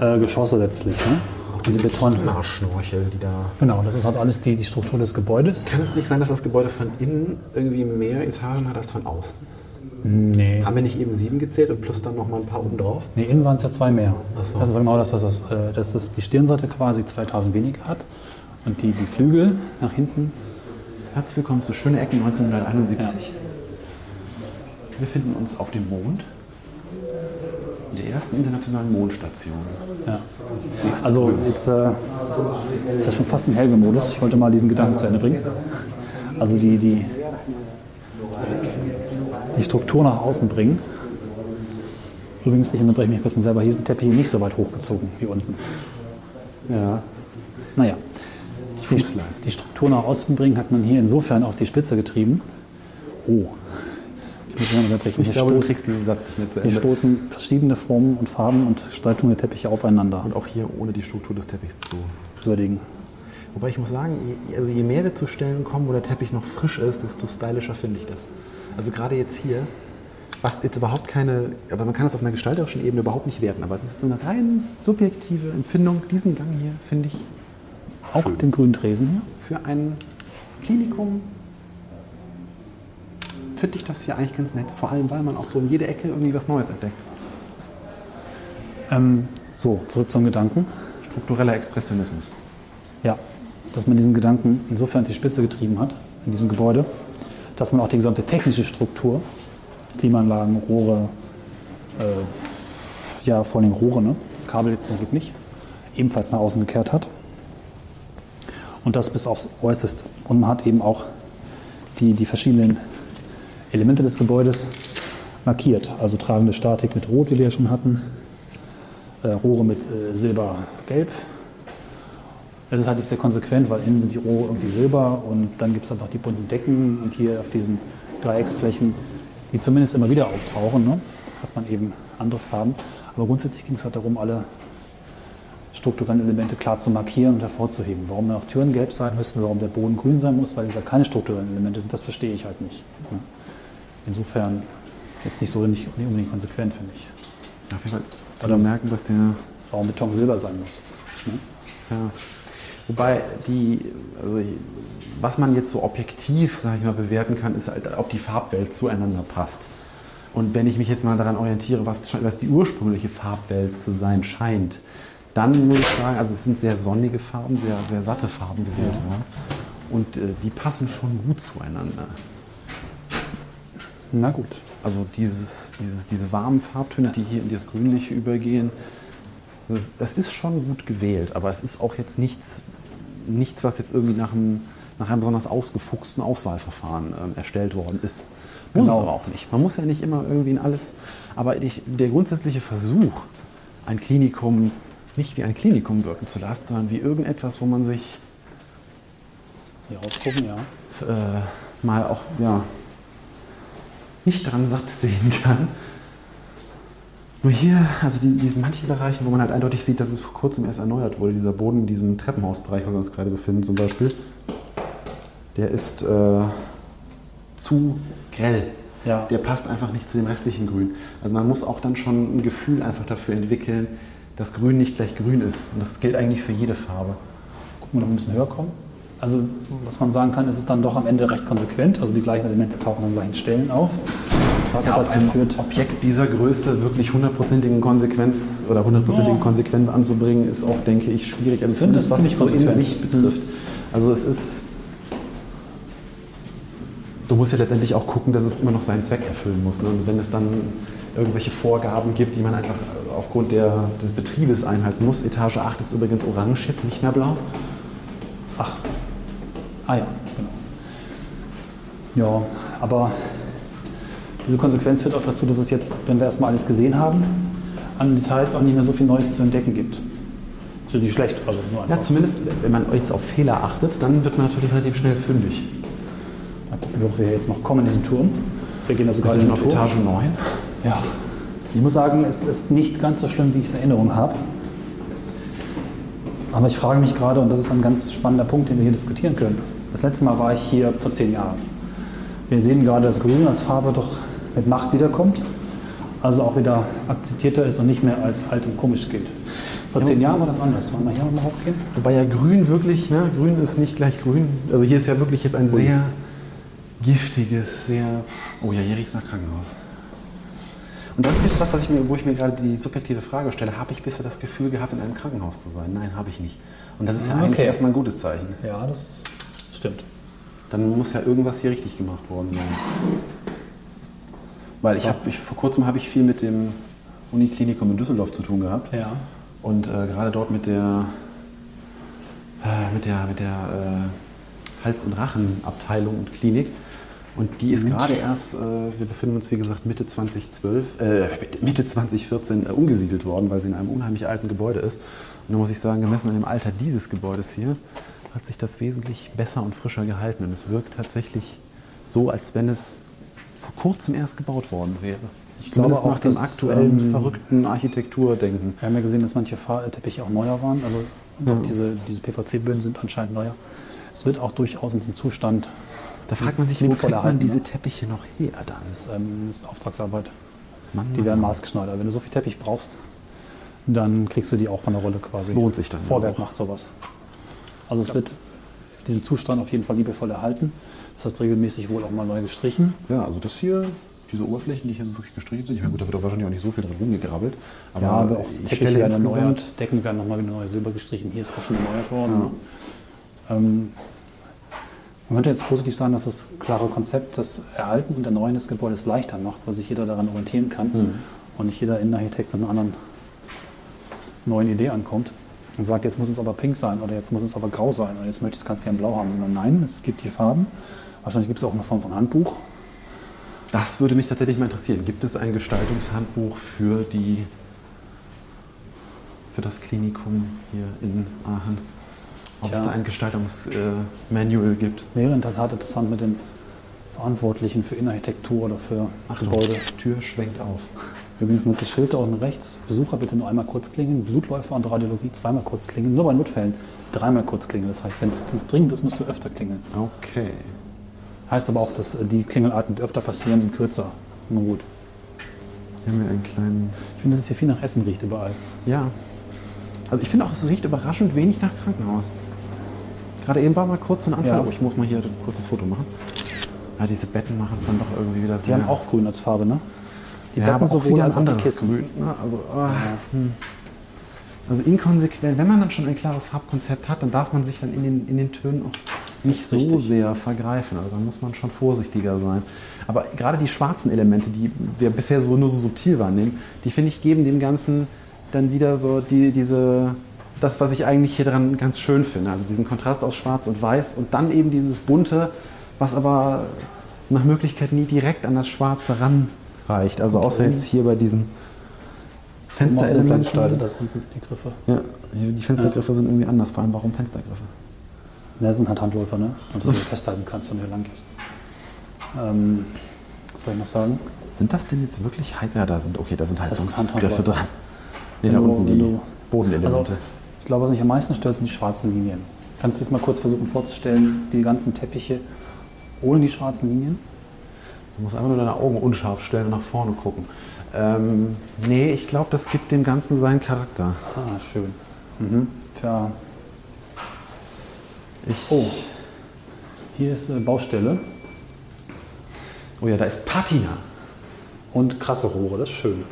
äh, Geschosse letztlich. Ne? Diese Beton. Marschschnorchel, die da... Genau, das ist halt alles die, die Struktur des Gebäudes. Kann es nicht sein, dass das Gebäude von innen irgendwie mehr Etagen hat als von außen? Nee. Haben wir nicht eben sieben gezählt und plus dann noch mal ein paar oben drauf? Nee, innen waren es ja zwei mehr. Ach so. Also genau, dass das, das, äh, dass das die Stirnseite quasi 2000 weniger hat und die, die Flügel nach hinten. Herzlich willkommen zu Schöne Ecken 1971. Wir befinden uns auf dem Mond, in der ersten internationalen Mondstation. Ja. Also jetzt äh, ist das schon fast ein Helge-Modus. Ich wollte mal diesen Gedanken zu Ende bringen. Also die, die, die Struktur nach außen bringen. Übrigens, ich unterbreche mich kurz mal selber, hier ist ein Teppich nicht so weit hochgezogen wie unten. Ja. Naja, die, Fußleiste. die Struktur nach außen bringen hat man hier insofern auf die Spitze getrieben. Oh, ich muss mal unterbrechen. Ich Hier, glaube, du stoßen, kriegst diesen Satz nicht mehr zu hier Ende. stoßen verschiedene Formen und Farben und Gestaltungen der Teppiche aufeinander. Und auch hier ohne die Struktur des Teppichs zu. Würdigen. Wobei ich muss sagen, je, also je mehr wir zu Stellen kommen, wo der Teppich noch frisch ist, desto stylischer finde ich das. Also gerade jetzt hier, was jetzt überhaupt keine, also man kann das auf einer gestalterischen Ebene überhaupt nicht werten, aber es ist so eine rein subjektive Empfindung. Diesen Gang hier finde ich Auch Schön. den grünen Tresen hier. für ein Klinikum finde ich das hier eigentlich ganz nett. Vor allem, weil man auch so um jede Ecke irgendwie was Neues entdeckt. Ähm, so, zurück zum Gedanken. Struktureller Expressionismus. Ja, dass man diesen Gedanken insofern an die Spitze getrieben hat, in diesem Gebäude, dass man auch die gesamte technische Struktur, Klimaanlagen, Rohre, äh, ja, vor allem Rohre, ne? Kabel jetzt Glück nicht, ebenfalls nach außen gekehrt hat. Und das bis aufs Äußerste. Und man hat eben auch die, die verschiedenen Elemente des Gebäudes markiert. Also tragende Statik mit Rot, wie wir ja schon hatten, äh, Rohre mit äh, Silber-Gelb, es ist halt nicht sehr konsequent, weil innen sind die Rohre irgendwie silber und dann gibt es halt noch die bunten Decken und hier auf diesen Dreiecksflächen, die zumindest immer wieder auftauchen, ne, hat man eben andere Farben. Aber grundsätzlich ging es halt darum, alle strukturellen Elemente klar zu markieren und hervorzuheben. Warum dann auch Türen gelb sein müssen, warum der Boden grün sein muss, weil es ja keine strukturellen Elemente sind, das verstehe ich halt nicht. ne. Insofern jetzt nicht so nicht, nicht unbedingt konsequent, finde ich. Auf jeden Fall zu bemerken, dass der Warum Beton silber sein muss. Ne? Ja. Wobei die, also was man jetzt so objektiv, sage ich mal, bewerten kann, ist halt, ob die Farbwelt zueinander passt. Und wenn ich mich jetzt mal daran orientiere, was, was die ursprüngliche Farbwelt zu sein scheint, dann muss ich sagen, also es sind sehr sonnige Farben, sehr, sehr satte Farben gewählt worden. Und äh, die passen schon gut zueinander. Na gut. Also dieses, dieses, diese warmen Farbtöne, die hier in das Grünliche übergehen, das, das ist schon gut gewählt, aber es ist auch jetzt nichts, nichts was jetzt irgendwie nach einem, nach einem besonders ausgefuchsten Auswahlverfahren ähm, erstellt worden ist. Muss Genau. es aber auch nicht. Man muss ja nicht immer irgendwie in alles. Aber ich, der grundsätzliche Versuch, ein Klinikum nicht wie ein Klinikum wirken zu lassen, sondern wie irgendetwas, wo man sich Hier rausgucken, ja. äh, mal auch ja, nicht dran satt sehen kann. Nur hier, also die, diesen manchen Bereichen, wo man halt eindeutig sieht, dass es vor kurzem erst erneuert wurde, dieser Boden in diesem Treppenhausbereich, wo wir uns gerade befinden zum Beispiel, der ist äh, zu grell. Ja. Der passt einfach nicht zu dem restlichen Grün. Also man muss auch dann schon ein Gefühl einfach dafür entwickeln, dass Grün nicht gleich grün ist. Und das gilt eigentlich für jede Farbe. gucken wir noch ein bisschen höher kommen. Also, was man sagen kann, ist es dann doch am Ende recht konsequent. Also, die gleichen Elemente tauchen an gleichen Stellen auf. Was Ja, dazu führt, Objekt dieser Größe wirklich hundertprozentigen Konsequenz oder hundertprozentige Ja. Konsequenz anzubringen, ist auch, denke ich, schwierig. Also zumindest das was es so in sich betrifft. Also es ist. Du musst ja letztendlich auch gucken, dass es immer noch seinen Zweck erfüllen muss. Ne? Und wenn es dann irgendwelche Vorgaben gibt, die man einfach aufgrund der, des Betriebes einhalten muss. Etage 8 ist übrigens orange, jetzt nicht mehr blau. ach, ah ja, genau. Ja, aber diese Konsequenz führt auch dazu, dass es jetzt, wenn wir erstmal alles gesehen haben, an Details auch nicht mehr so viel Neues zu entdecken gibt. Also die schlecht, also nur einfach. Ja, zumindest wenn man jetzt auf Fehler achtet, dann wird man natürlich relativ schnell fündig. Mal gucken, wo wir jetzt noch kommen in diesem Turm. Wir gehen also sind in schon auf Turm. Etage 9. Ja. Ich muss sagen, es ist nicht ganz so schlimm, wie ich es in Erinnerung habe. Aber ich frage mich gerade, und das ist ein ganz spannender Punkt, den wir hier diskutieren können. Das letzte Mal war ich hier vor zehn Jahren. Wir sehen gerade, dass Grün als Farbe doch mit Macht wiederkommt. Also auch wieder akzeptierter ist und nicht mehr als alt und komisch gilt. Vor zehn Jahren war das anders. Wollen wir hier nochmal rausgehen? Wobei ja grün wirklich, ne, grün ist nicht gleich grün. Also hier ist ja wirklich jetzt ein sehr giftiges, sehr. Oh ja, hier riecht es nach Krankenhaus. Und das ist jetzt was, was ich mir, wo ich mir gerade die subjektive Frage stelle. Habe ich bisher das Gefühl gehabt, in einem Krankenhaus zu sein? Nein, habe ich nicht. Und das ist ja Ah, eigentlich okay. erstmal ein gutes Zeichen. Ja, das stimmt. Dann muss ja irgendwas hier richtig gemacht worden sein. Weil ich habe, vor kurzem habe ich viel mit dem Uniklinikum in Düsseldorf zu tun gehabt. Ja. Und äh, gerade dort mit der, äh, mit der, mit der äh, Hals- und Rachenabteilung und Klinik. Und die ist gerade erst, äh, wir befinden uns wie gesagt Mitte 2012, äh, Mitte 2014 äh, umgesiedelt worden, weil sie in einem unheimlich alten Gebäude ist. Und da muss ich sagen, gemessen an dem Alter dieses Gebäudes hier, hat sich das wesentlich besser und frischer gehalten. Und es wirkt tatsächlich so, als wenn es vor kurzem erst gebaut worden wäre. Ich glaube Zumindest auch, nach dem aktuellen ähm, verrückten Architekturdenken. Wir haben ja gesehen, dass manche Fahrteppiche auch neuer waren. Also auch diese, diese PVC-Böden sind anscheinend neuer. Es wird auch durchaus in diesem Zustand. Da fragt man sich, wo kriegt man diese ne? Teppiche noch her dann? Das ist, ähm, das ist Auftragsarbeit. Mann, Die Mann, werden maßgeschneidert. Wenn du so viel Teppich brauchst, dann kriegst du die auch von der Rolle quasi. Das lohnt sich dann Vorwerk auch. macht sowas. Also es wird diesen Zustand auf jeden Fall liebevoll erhalten. Das heißt regelmäßig wohl auch mal neu gestrichen. Ja, also das hier, diese Oberflächen, die hier so wirklich gestrichen sind, ich meine, gut, da wird auch wahrscheinlich auch nicht so viel dran rumgegrabbelt. Aber, ja, aber auch ich stelle werden erneuert, Decken werden nochmal wieder neu silber gestrichen. Hier ist auch schon erneuert worden. ne? Ähm, man könnte jetzt positiv sagen, dass das klare Konzept das Erhalten und Erneuern des Gebäudes leichter macht, weil sich jeder daran orientieren kann Hm. und nicht jeder Innenarchitekt mit einer anderen neuen Idee ankommt und sagt, jetzt muss es aber pink sein oder jetzt muss es aber grau sein oder jetzt möchte ich es ganz gern blau haben, sondern nein, es gibt die Farben. Wahrscheinlich gibt es auch eine Form von Handbuch. das würde mich tatsächlich mal interessieren. Gibt es ein Gestaltungshandbuch für die für das Klinikum hier in Aachen? Ob Tja. es da ein Gestaltungsmanual gibt? Wäre in der Tat interessant mit den Verantwortlichen für Innenarchitektur oder für Gebäude. Tür schwenkt auf. Übrigens noch das Schild da unten rechts. Besucher bitte nur einmal kurz klingeln. Blutläufer und Radiologie zweimal kurz klingeln. Nur bei Notfällen dreimal kurz klingeln. Das heißt, wenn es dringend ist, musst du öfter klingeln. Okay. Heißt aber auch, dass äh, die Klingelarten, die öfter passieren, sind kürzer. Na gut. Hier haben wir einen kleinen. Ich finde, dass es hier viel nach Essen riecht überall. Ja. Also ich finde auch, es riecht überraschend wenig nach Krankenhaus. Gerade eben war mal kurz ein Anfall. Ja. Oh, ich muss mal hier ein kurzes Foto machen. Ja, diese Betten machen es dann doch irgendwie wieder Die sehr. haben auch grün als Farbe, ne? Die ja, aber auch wieder ein die anderes Kissen. Grün. Ne? Also, ah, hm. also inkonsequent. Wenn man dann schon ein klares Farbkonzept hat, dann darf man sich dann in den, in den Tönen auch nicht so richtig. sehr vergreifen. Also da muss man schon vorsichtiger sein. Aber gerade die schwarzen Elemente, die wir bisher so nur so subtil wahrnehmen, die finde ich geben dem Ganzen dann wieder so die, diese das, was ich eigentlich hier dran ganz schön finde. Also diesen Kontrast aus Schwarz und Weiß und dann eben dieses Bunte, was aber nach Möglichkeit nie direkt an das Schwarze ranreicht. Also außer jetzt hier bei diesen Fensterelementen. das die Griffe. Ja, die Fenstergriffe sind irgendwie anders. Vor allem, warum Fenstergriffe? Ne, sind halt Handläufer, ne? Und die du festhalten kannst, wenn du hier lang gehst. Ähm, was soll ich noch sagen? Sind das denn jetzt wirklich Heizgriffe? Ja, da sind, okay, da sind Heizungsgriffe dran. Nee, Wenn da du- unten die du- Bodenelemente. Also, ich glaube, was mich am meisten stört, sind die schwarzen Linien. Kannst du es mal kurz versuchen vorzustellen, die ganzen Teppiche ohne die schwarzen Linien? Du musst einfach nur deine Augen unscharf stellen und nach vorne gucken. Ähm, nee, ich glaube, das gibt dem Ganzen seinen Charakter. Ah, schön. Mhm. Tja, Ich, Oh. hier ist äh, Baustelle. oh ja, da ist Patina. Und krasse Rohre, das ist schön.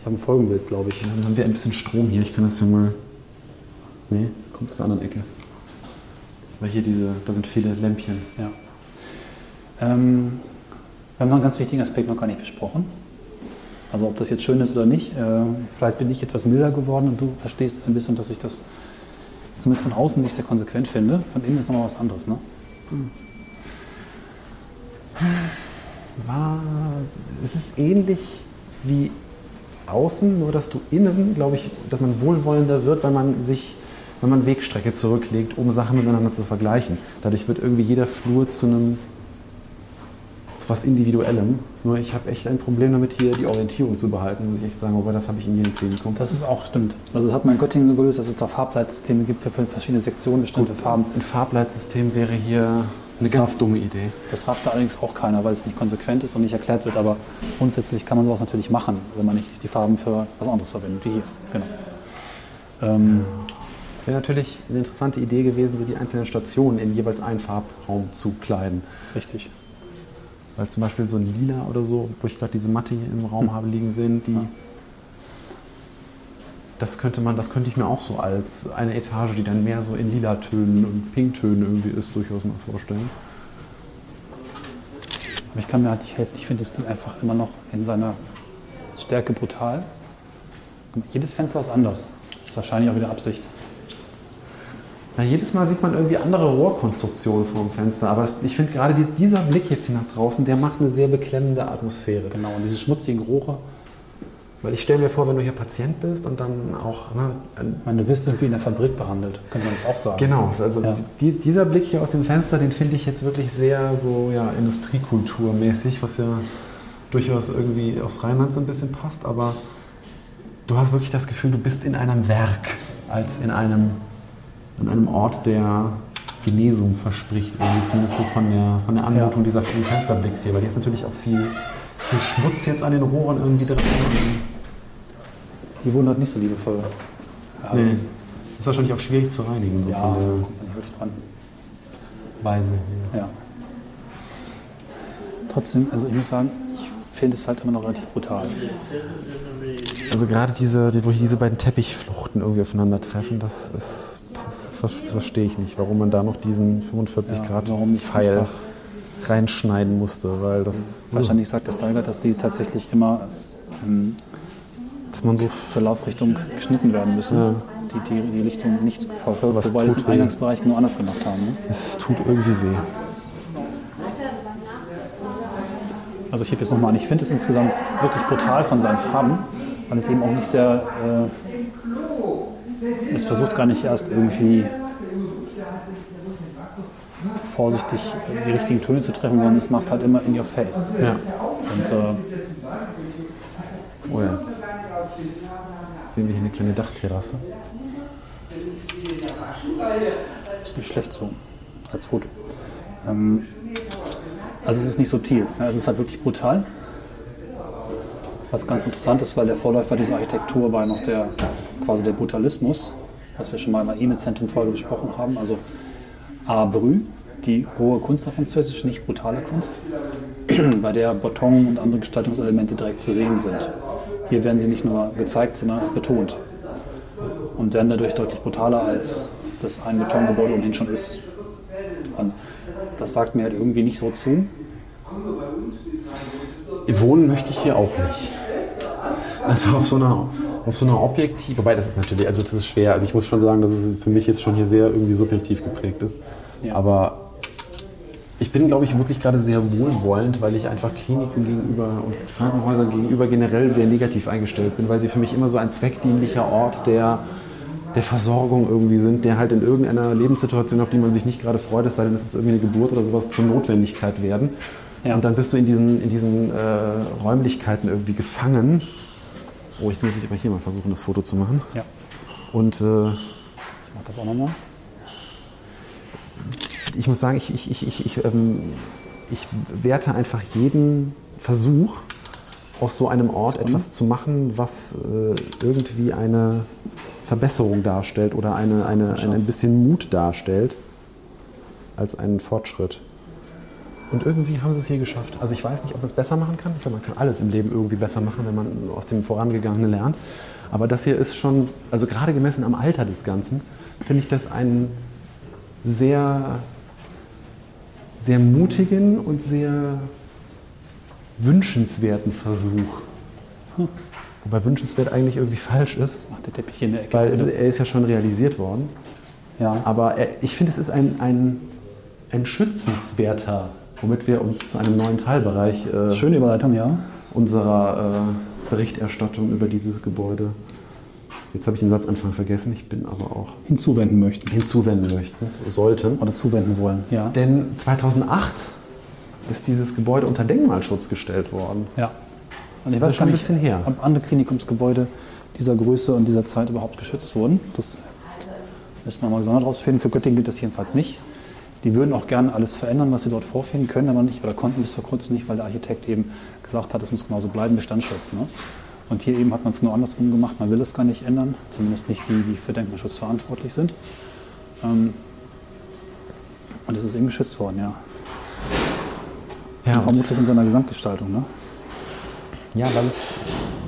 Ich habe ein Folgenbild, glaube ich. Dann haben wir ein bisschen Strom hier. Ich kann das ja mal. Nee, kommt aus der anderen Ecke. Weil hier diese, da sind viele Lämpchen. Ja. Ähm, wir haben noch einen ganz wichtigen Aspekt noch gar nicht besprochen. Also ob das jetzt schön ist oder nicht. Äh, vielleicht bin ich etwas milder geworden und du verstehst ein bisschen, dass ich das zumindest von außen nicht sehr konsequent finde. Von innen ist nochmal was anderes. Ne? War, es ist ähnlich wie außen, nur dass du innen, glaube ich, dass man wohlwollender wird, weil man sich, wenn man Wegstrecke zurücklegt, um Sachen miteinander zu vergleichen. Dadurch wird irgendwie jeder Flur zu einem zu was Individuellem. Nur ich habe echt ein Problem damit, hier die Orientierung zu behalten, muss ich echt sagen, aber das habe ich in jedem Klinikum. Das ist auch stimmt. Also das hat man in Göttingen so gelöst, dass es da Farbleitsysteme gibt für verschiedene Sektionen, bestimmte Farben. Ein Farbleitsystem wäre hier eine Das ganz dumme Idee. Das rafft da allerdings auch keiner, weil es nicht konsequent ist und nicht erklärt wird. Aber grundsätzlich kann man sowas natürlich machen, wenn man nicht die Farben für was anderes verwendet, wie hier. Genau. Ähm, Wäre natürlich eine interessante Idee gewesen, so die einzelnen Stationen in jeweils einen Farbraum zu kleiden. richtig. Weil zum Beispiel so ein Lila oder so, wo ich gerade diese Matte hier im Raum habe liegen sehen, die. Das könnte man, das könnte ich mir auch so als eine Etage, die dann mehr so in Lila-Tönen und Pinktönen irgendwie ist, durchaus mal vorstellen. Aber ich kann mir halt nicht helfen. Ich finde das Ding einfach immer noch in seiner Stärke brutal. Jedes Fenster ist anders. Das ist wahrscheinlich auch wieder Absicht. Na, jedes Mal sieht man irgendwie andere Rohrkonstruktionen vorm Fenster, aber ich finde gerade die, dieser Blick jetzt hier nach draußen, der macht eine sehr beklemmende Atmosphäre. Genau. Und diese schmutzigen Rohre. Weil ich stelle mir vor, wenn du hier Patient bist und dann auch ne, meine, du wirst irgendwie in der Fabrik behandelt, könnte man das auch sagen. Genau, also Ja. die, dieser Blick hier aus dem Fenster, den finde ich jetzt wirklich sehr so ja, Industriekulturmäßig, was ja durchaus irgendwie aus Rheinland so ein bisschen passt, aber du hast wirklich das Gefühl, du bist in einem Werk als in einem, in einem Ort, der Genesung verspricht, irgendwie zumindest so von der, von der Anmutung Ja. dieser vielen Fensterblicks hier, weil hier ist natürlich auch viel, viel Schmutz jetzt an den Rohren irgendwie dran. Die wurden halt nicht so liebevoll. Nee. Ist wahrscheinlich auch schwierig zu reinigen, so Ja, von da der kommt man nicht wirklich dran. Weise. Ja. Ja. Trotzdem, also ich muss sagen, ich finde es halt immer noch relativ brutal. Also gerade diese, wo hier diese beiden Teppichfluchten irgendwie aufeinandertreffen, das ist, das, das verstehe ich nicht, warum man da noch diesen 45 Ja, Grad Pfeil reinschneiden musste, weil das, Wahrscheinlich sagt der Steiger, dass die tatsächlich immer ähm, dass man so zur Laufrichtung geschnitten werden müssen. Ja. Die, die die Richtung nicht verfolgt, Was wobei sie es im. Eingangsbereich nur anders gemacht haben. Ne? es tut irgendwie weh. Also ich heb jetzt nochmal an, ich finde es insgesamt wirklich brutal von seinen Farben, weil es eben auch nicht sehr, äh, es versucht gar nicht erst irgendwie vorsichtig die richtigen Töne zu treffen, sondern es macht halt immer in your face. Ja. Und äh, Oh ja, jetzt sehen wir hier eine kleine Dachterrasse. ist nicht schlecht so als Foto. Ähm, also es ist nicht subtil, ja, es ist halt wirklich brutal. Was ganz interessant ist, weil der Vorläufer dieser Architektur war ja noch der quasi der Brutalismus, was wir schon mal der E-Mail-Zentrum-Folge besprochen haben. Also Brut, die hohe Kunst auf Französisch, nicht brutale Kunst, bei der Beton und andere Gestaltungselemente direkt zu sehen sind. Hier werden sie nicht nur gezeigt, sondern auch betont und werden dadurch deutlich brutaler, als das ein Betongebäude ohnehin schon ist. Und das sagt mir halt irgendwie nicht so zu. Wohnen möchte ich hier auch nicht. Also auf so einer, auf so einer objektiv, wobei das ist natürlich, also das ist schwer. Also ich muss schon sagen, dass es für mich jetzt schon hier sehr irgendwie subjektiv geprägt ist. Ja. Aber ich bin, glaube ich, wirklich gerade sehr wohlwollend, weil ich einfach Kliniken gegenüber und Krankenhäusern gegenüber generell sehr negativ eingestellt bin, weil sie für mich immer so ein zweckdienlicher Ort der, der Versorgung irgendwie sind, der halt in irgendeiner Lebenssituation, auf die man sich nicht gerade freut, es sei denn, es ist irgendwie eine Geburt oder sowas, zur Notwendigkeit werden. Ja. Und dann bist du in diesen, in diesen äh, Räumlichkeiten irgendwie gefangen. Oh, jetzt muss ich aber hier mal versuchen, das Foto zu machen. Ja, Und äh, ich mach das auch nochmal. ich muss sagen, ich, ich, ich, ich, ich, ähm, ich werte einfach jeden Versuch, aus so einem Ort etwas zu machen, was äh, irgendwie eine Verbesserung darstellt oder eine, eine, ein, ein bisschen Mut darstellt, als einen Fortschritt. Und irgendwie haben sie es hier geschafft. Also ich weiß nicht, ob man es besser machen kann. Ich glaube, man kann alles im Leben irgendwie besser machen, wenn man aus dem Vorangegangenen lernt. Aber das hier ist schon, also gerade gemessen am Alter des Ganzen, finde ich das einen sehr, sehr mutigen und sehr wünschenswerten Versuch. Wobei wünschenswert eigentlich irgendwie falsch ist, Macht der Teppich hier in der Ecke. weil es, er ist ja schon realisiert worden. ja. Aber er, ich finde, es ist ein, ein, ein schützenswerter, womit wir uns zu einem neuen Teilbereich äh, Schöne Überleitung, ja. unserer äh, Berichterstattung über dieses Gebäude. Jetzt habe ich den Satzanfang vergessen, ich bin aber auch Hinzuwenden möchten. hinzuwenden möchten, sollten. Oder zuwenden wollen, ja. Denn 2008 ist dieses Gebäude unter Denkmalschutz gestellt worden. Ja. Und ich Das weiß gar ein nicht, bisschen her. ob andere Klinikumsgebäude dieser Größe und dieser Zeit überhaupt geschützt wurden. Das müssen wir mal gesondert rausfinden. Für Göttingen gilt das jedenfalls nicht. Die würden auch gerne alles verändern, was sie dort vorfinden können, aber nicht oder konnten bis vor kurzem nicht, weil der Architekt eben gesagt hat, es muss genauso bleiben, Bestandsschutz. Ne? Und hier eben hat man es nur andersrum gemacht. Man will es gar nicht ändern, zumindest nicht die, die für Denkmalschutz verantwortlich sind. Ähm, und es ist eben geschützt worden, ja. Ja, Vermutlich in seiner Gesamtgestaltung. Ne? ja weil, es,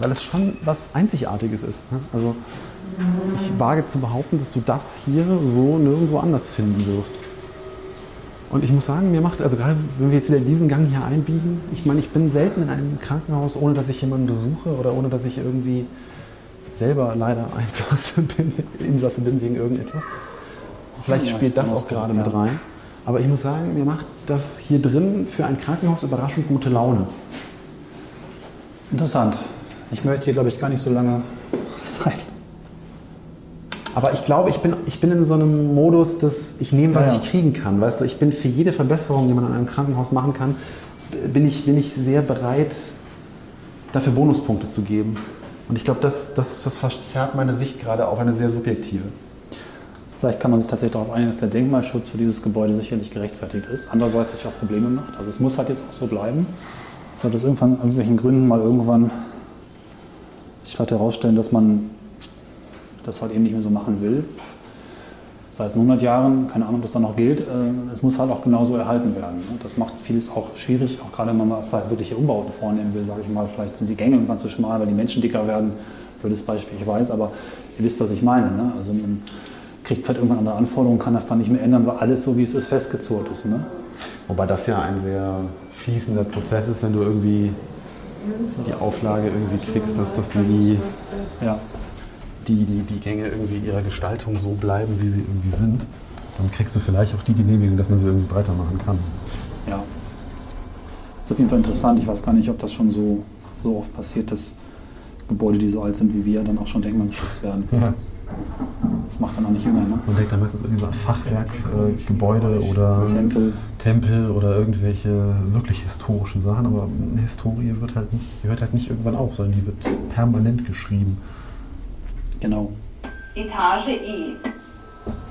weil es schon was Einzigartiges ist. Ne? Also ich wage zu behaupten, dass du das hier so nirgendwo anders finden wirst. Und ich muss sagen, mir macht, also gerade wenn wir jetzt wieder diesen Gang hier einbiegen, ich meine, ich bin selten in einem Krankenhaus, ohne dass ich jemanden besuche oder ohne dass ich irgendwie selber leider Einsasse bin, Insasse bin wegen irgendetwas. Vielleicht Ja, spielt das auch gerade mit rein. Aber ich muss sagen, mir macht das hier drin für ein Krankenhaus überraschend gute Laune. Interessant. Ich möchte hier, glaube ich, gar nicht so lange sein. Aber ich glaube, ich bin, ich bin in so einem Modus, dass ich nehme, was Ja, ja. ich kriegen kann. Weißt du, ich bin für jede Verbesserung, die man an einem Krankenhaus machen kann, bin ich, bin ich sehr bereit, dafür Bonuspunkte zu geben. Und ich glaube, das, das, das verzerrt meine Sicht gerade auf eine sehr subjektive. Vielleicht kann man sich tatsächlich darauf einigen, dass der Denkmalschutz für dieses Gebäude sicherlich gerechtfertigt ist. Andererseits sich auch Probleme macht. Also es muss halt jetzt auch so bleiben. Sollte es irgendwann, aus irgendwelchen Gründen mal irgendwann sich vielleicht herausstellen, dass man das halt eben nicht mehr so machen will. Sei es in 100 Jahren, keine Ahnung, ob das dann noch gilt. äh, Es muss halt auch genauso erhalten werden. ne? Das macht vieles auch schwierig, auch gerade wenn man mal vielleicht wirkliche Umbauten vornehmen will, sage ich mal. Vielleicht sind die Gänge irgendwann zu schmal, weil die Menschen dicker werden. Blödes Beispiel, ich weiß, aber ihr wisst, was ich meine. Ne? Also man kriegt vielleicht irgendwann andere Anforderungen, kann das dann nicht mehr ändern, weil alles so, wie es ist, festgezurrt ist. Ne? Wobei das ja ein sehr fließender Prozess ist, wenn du irgendwie die Auflage irgendwie kriegst, dass, dass die, Ja. Die, die, die Gänge irgendwie in ihrer Gestaltung so bleiben, wie sie irgendwie sind. Dann kriegst du vielleicht auch die Genehmigung, dass man sie irgendwie breiter machen kann. Ja. Ist auf jeden Fall interessant. Ich weiß gar nicht, ob das schon so, so oft passiert, dass Gebäude, die so alt sind wie wir, dann auch schon denkmalgeschützt werden. Ja. Das macht dann auch nicht jünger, ne? Man denkt dann meistens irgendwie so an Fachwerkgebäude äh, oder Tempel. Tempel oder irgendwelche wirklich historischen Sachen, aber eine Historie wird halt nicht, hört halt nicht irgendwann auf, sondern die wird permanent geschrieben. Genau. Etage E.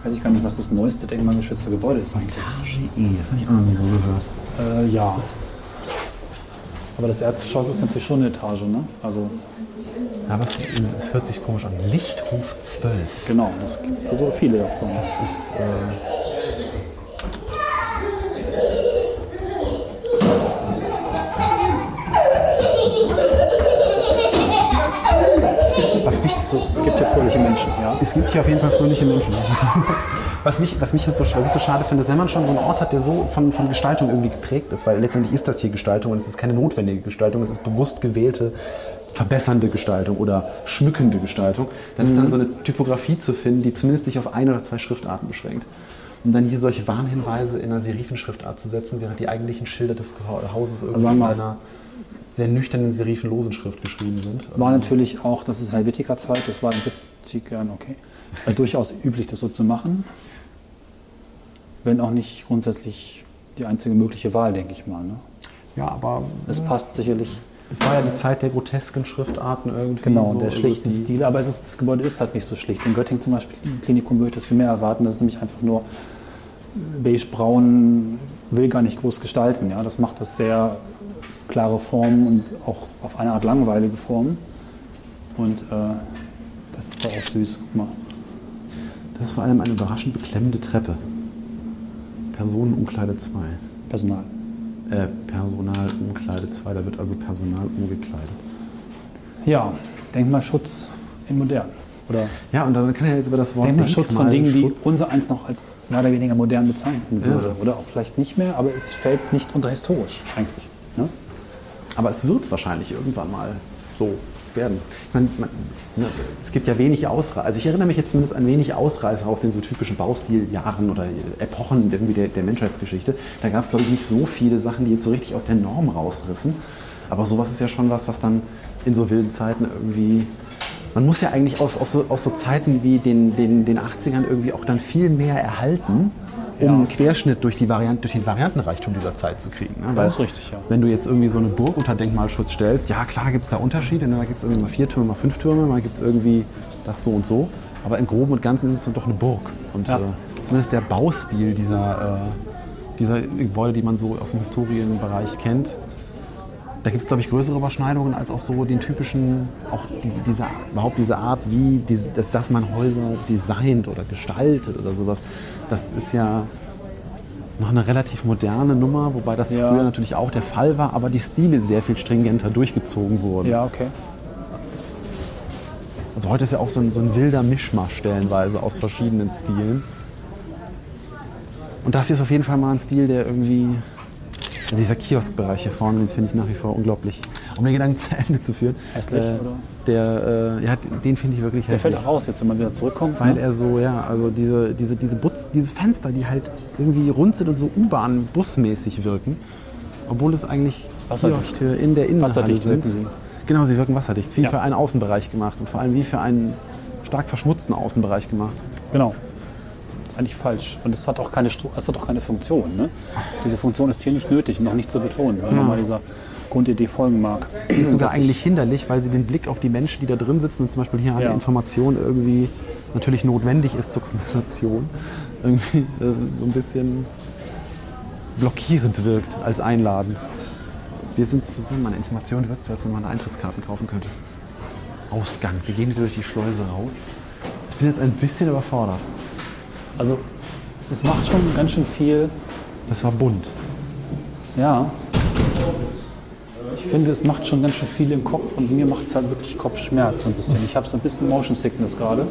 Weiß ich gar nicht, was das neueste denkmalgeschützte Gebäude ist eigentlich. E, das habe ich auch noch nie so gehört. Äh, ja. Aber das Erdgeschoss ist natürlich schon eine Etage, ne? Also, Aber es, es hört sich komisch an. Lichthof 12. genau, es gibt da so viele davon. Das ist. Äh so. Es gibt ja fröhliche Menschen, ja. Es gibt hier auf jeden Fall fröhliche Menschen. Was mich, was mich jetzt so, was ich so schade finde, ist, wenn man schon so einen Ort hat, der so von, von Gestaltung irgendwie geprägt ist, weil letztendlich ist das hier Gestaltung und es ist keine notwendige Gestaltung, es ist bewusst gewählte, verbessernde Gestaltung oder schmückende Gestaltung, dann ist dann so eine Typografie zu finden, die zumindest sich auf ein oder zwei Schriftarten beschränkt. Und dann hier solche Warnhinweise in einer Serifenschriftart zu setzen, während die eigentlichen Schilder des Hauses irgendwie sagen in einer sehr nüchternen serifenlosen Schrift geschrieben sind. War natürlich auch, das ist Helvetica-Zeit, das war in den 70ern, okay. War durchaus üblich, das so zu machen. Wenn auch nicht grundsätzlich die einzige mögliche Wahl, denke ich mal. Ne? Ja, aber Es passt sicherlich es war ja die Zeit der grotesken Schriftarten irgendwie. Genau, so, der schlichten Stil. Aber es ist, das Gebäude ist halt nicht so schlicht. In Göttingen zum Beispiel, im Klinikum würde ich das viel mehr erwarten. Das ist nämlich einfach nur beige-braun, will gar nicht groß gestalten. Ja? Das macht das sehr klare Formen und auch auf eine Art langweilige Formen. Und äh, das ist doch auch süß. Guck mal. Das ist vor allem eine überraschend beklemmende Treppe. Personenumkleide 2. Personal. Äh, Personalumkleide 2, da wird also Personal umgekleidet. Ja, Denkmalschutz in modern. Oder Ja, und dann kann er jetzt über das Wort Denkmalschutz von Dingen, die Denkmalschutz- unser eins noch als mehr oder weniger modern bezeichnen würde. Oder auch vielleicht nicht mehr, aber es fällt nicht unter historisch eigentlich. Ne? Aber es wird wahrscheinlich irgendwann mal so werden. Ich meine, man, es gibt ja wenig Ausreißer. Also ich erinnere mich jetzt zumindest an wenig Ausreißer aus den so typischen Baustiljahren oder Epochen irgendwie der, der Menschheitsgeschichte. Da gab es, glaube ich, nicht so viele Sachen, die jetzt so richtig aus der Norm rausrissen. Aber sowas ist ja schon was, was dann in so wilden Zeiten irgendwie... Man muss ja eigentlich aus, aus, so, aus so Zeiten wie den, den, den 80ern irgendwie auch dann viel mehr erhalten, um einen Querschnitt durch, die Variant, durch den Variantenreichtum dieser Zeit zu kriegen. Ne? Weil ist richtig, ja. Wenn du jetzt irgendwie so eine Burg unter Denkmalschutz stellst, ja klar gibt es da Unterschiede. Ne? Da gibt es irgendwie mal vier Türme, mal fünf Türme, mal gibt es irgendwie das so und so. Aber im Groben und Ganzen ist es dann doch eine Burg. Und Ja. äh, zumindest der Baustil dieser, äh, dieser Gebäude, die man so aus dem Historienbereich kennt, da gibt es, glaube ich, größere Überschneidungen als auch so den typischen, auch diese, diese, überhaupt diese Art, wie, diese, dass, dass man Häuser designt oder gestaltet oder sowas. Das ist ja noch eine relativ moderne Nummer, wobei das Ja. früher natürlich auch der Fall war, aber die Stile sehr viel stringenter durchgezogen wurden. Ja, okay. Also heute ist ja auch so ein, so ein wilder Mischmasch stellenweise aus verschiedenen Stilen. Und das hier ist auf jeden Fall mal ein Stil, der irgendwie. Also dieser Kioskbereich hier vorne, den finde ich nach wie vor unglaublich. Um den Gedanken zu Ende zu führen. Hässlich, äh, oder? Der, äh, ja, den finde ich wirklich Der hässlich. fällt auch raus, jetzt wenn man wieder zurückkommt. Weil ne? er so, ja, also diese, diese, diese, Butz, diese Fenster, die halt irgendwie rund sind und so U-Bahn-Busmäßig wirken. Obwohl es eigentlich. Kioske in der Innenhalle Wasserdicht sind. sie. Genau, sie wirken wasserdicht. Wie Ja. für einen Außenbereich gemacht und vor allem wie für einen stark verschmutzten Außenbereich gemacht. Genau. Das ist eigentlich falsch. Und es hat auch keine, Stru- es hat auch keine Funktion. Ne? Diese Funktion ist hier nicht nötig und auch nicht zu betonen, man mal dieser Grundidee folgen mag. Die ist sogar eigentlich hinderlich, weil sie den Blick auf die Menschen, die da drin sitzen und zum Beispiel hier eine Ja. Information irgendwie natürlich notwendig ist zur Konversation, irgendwie äh, so ein bisschen blockierend wirkt als einladend. Wir sind zusammen, eine Information wirkt so, als wenn man Eintrittskarten kaufen könnte. Ausgang, wir gehen wieder durch die Schleuse raus. Ich bin jetzt ein bisschen überfordert. Also, es macht schon ganz schön viel. Das war bunt. Ja. Ich finde, es macht schon ganz schön viel im Kopf und mir macht es halt wirklich Kopfschmerz ein bisschen. Ich habe so ein bisschen Motion Sickness gerade.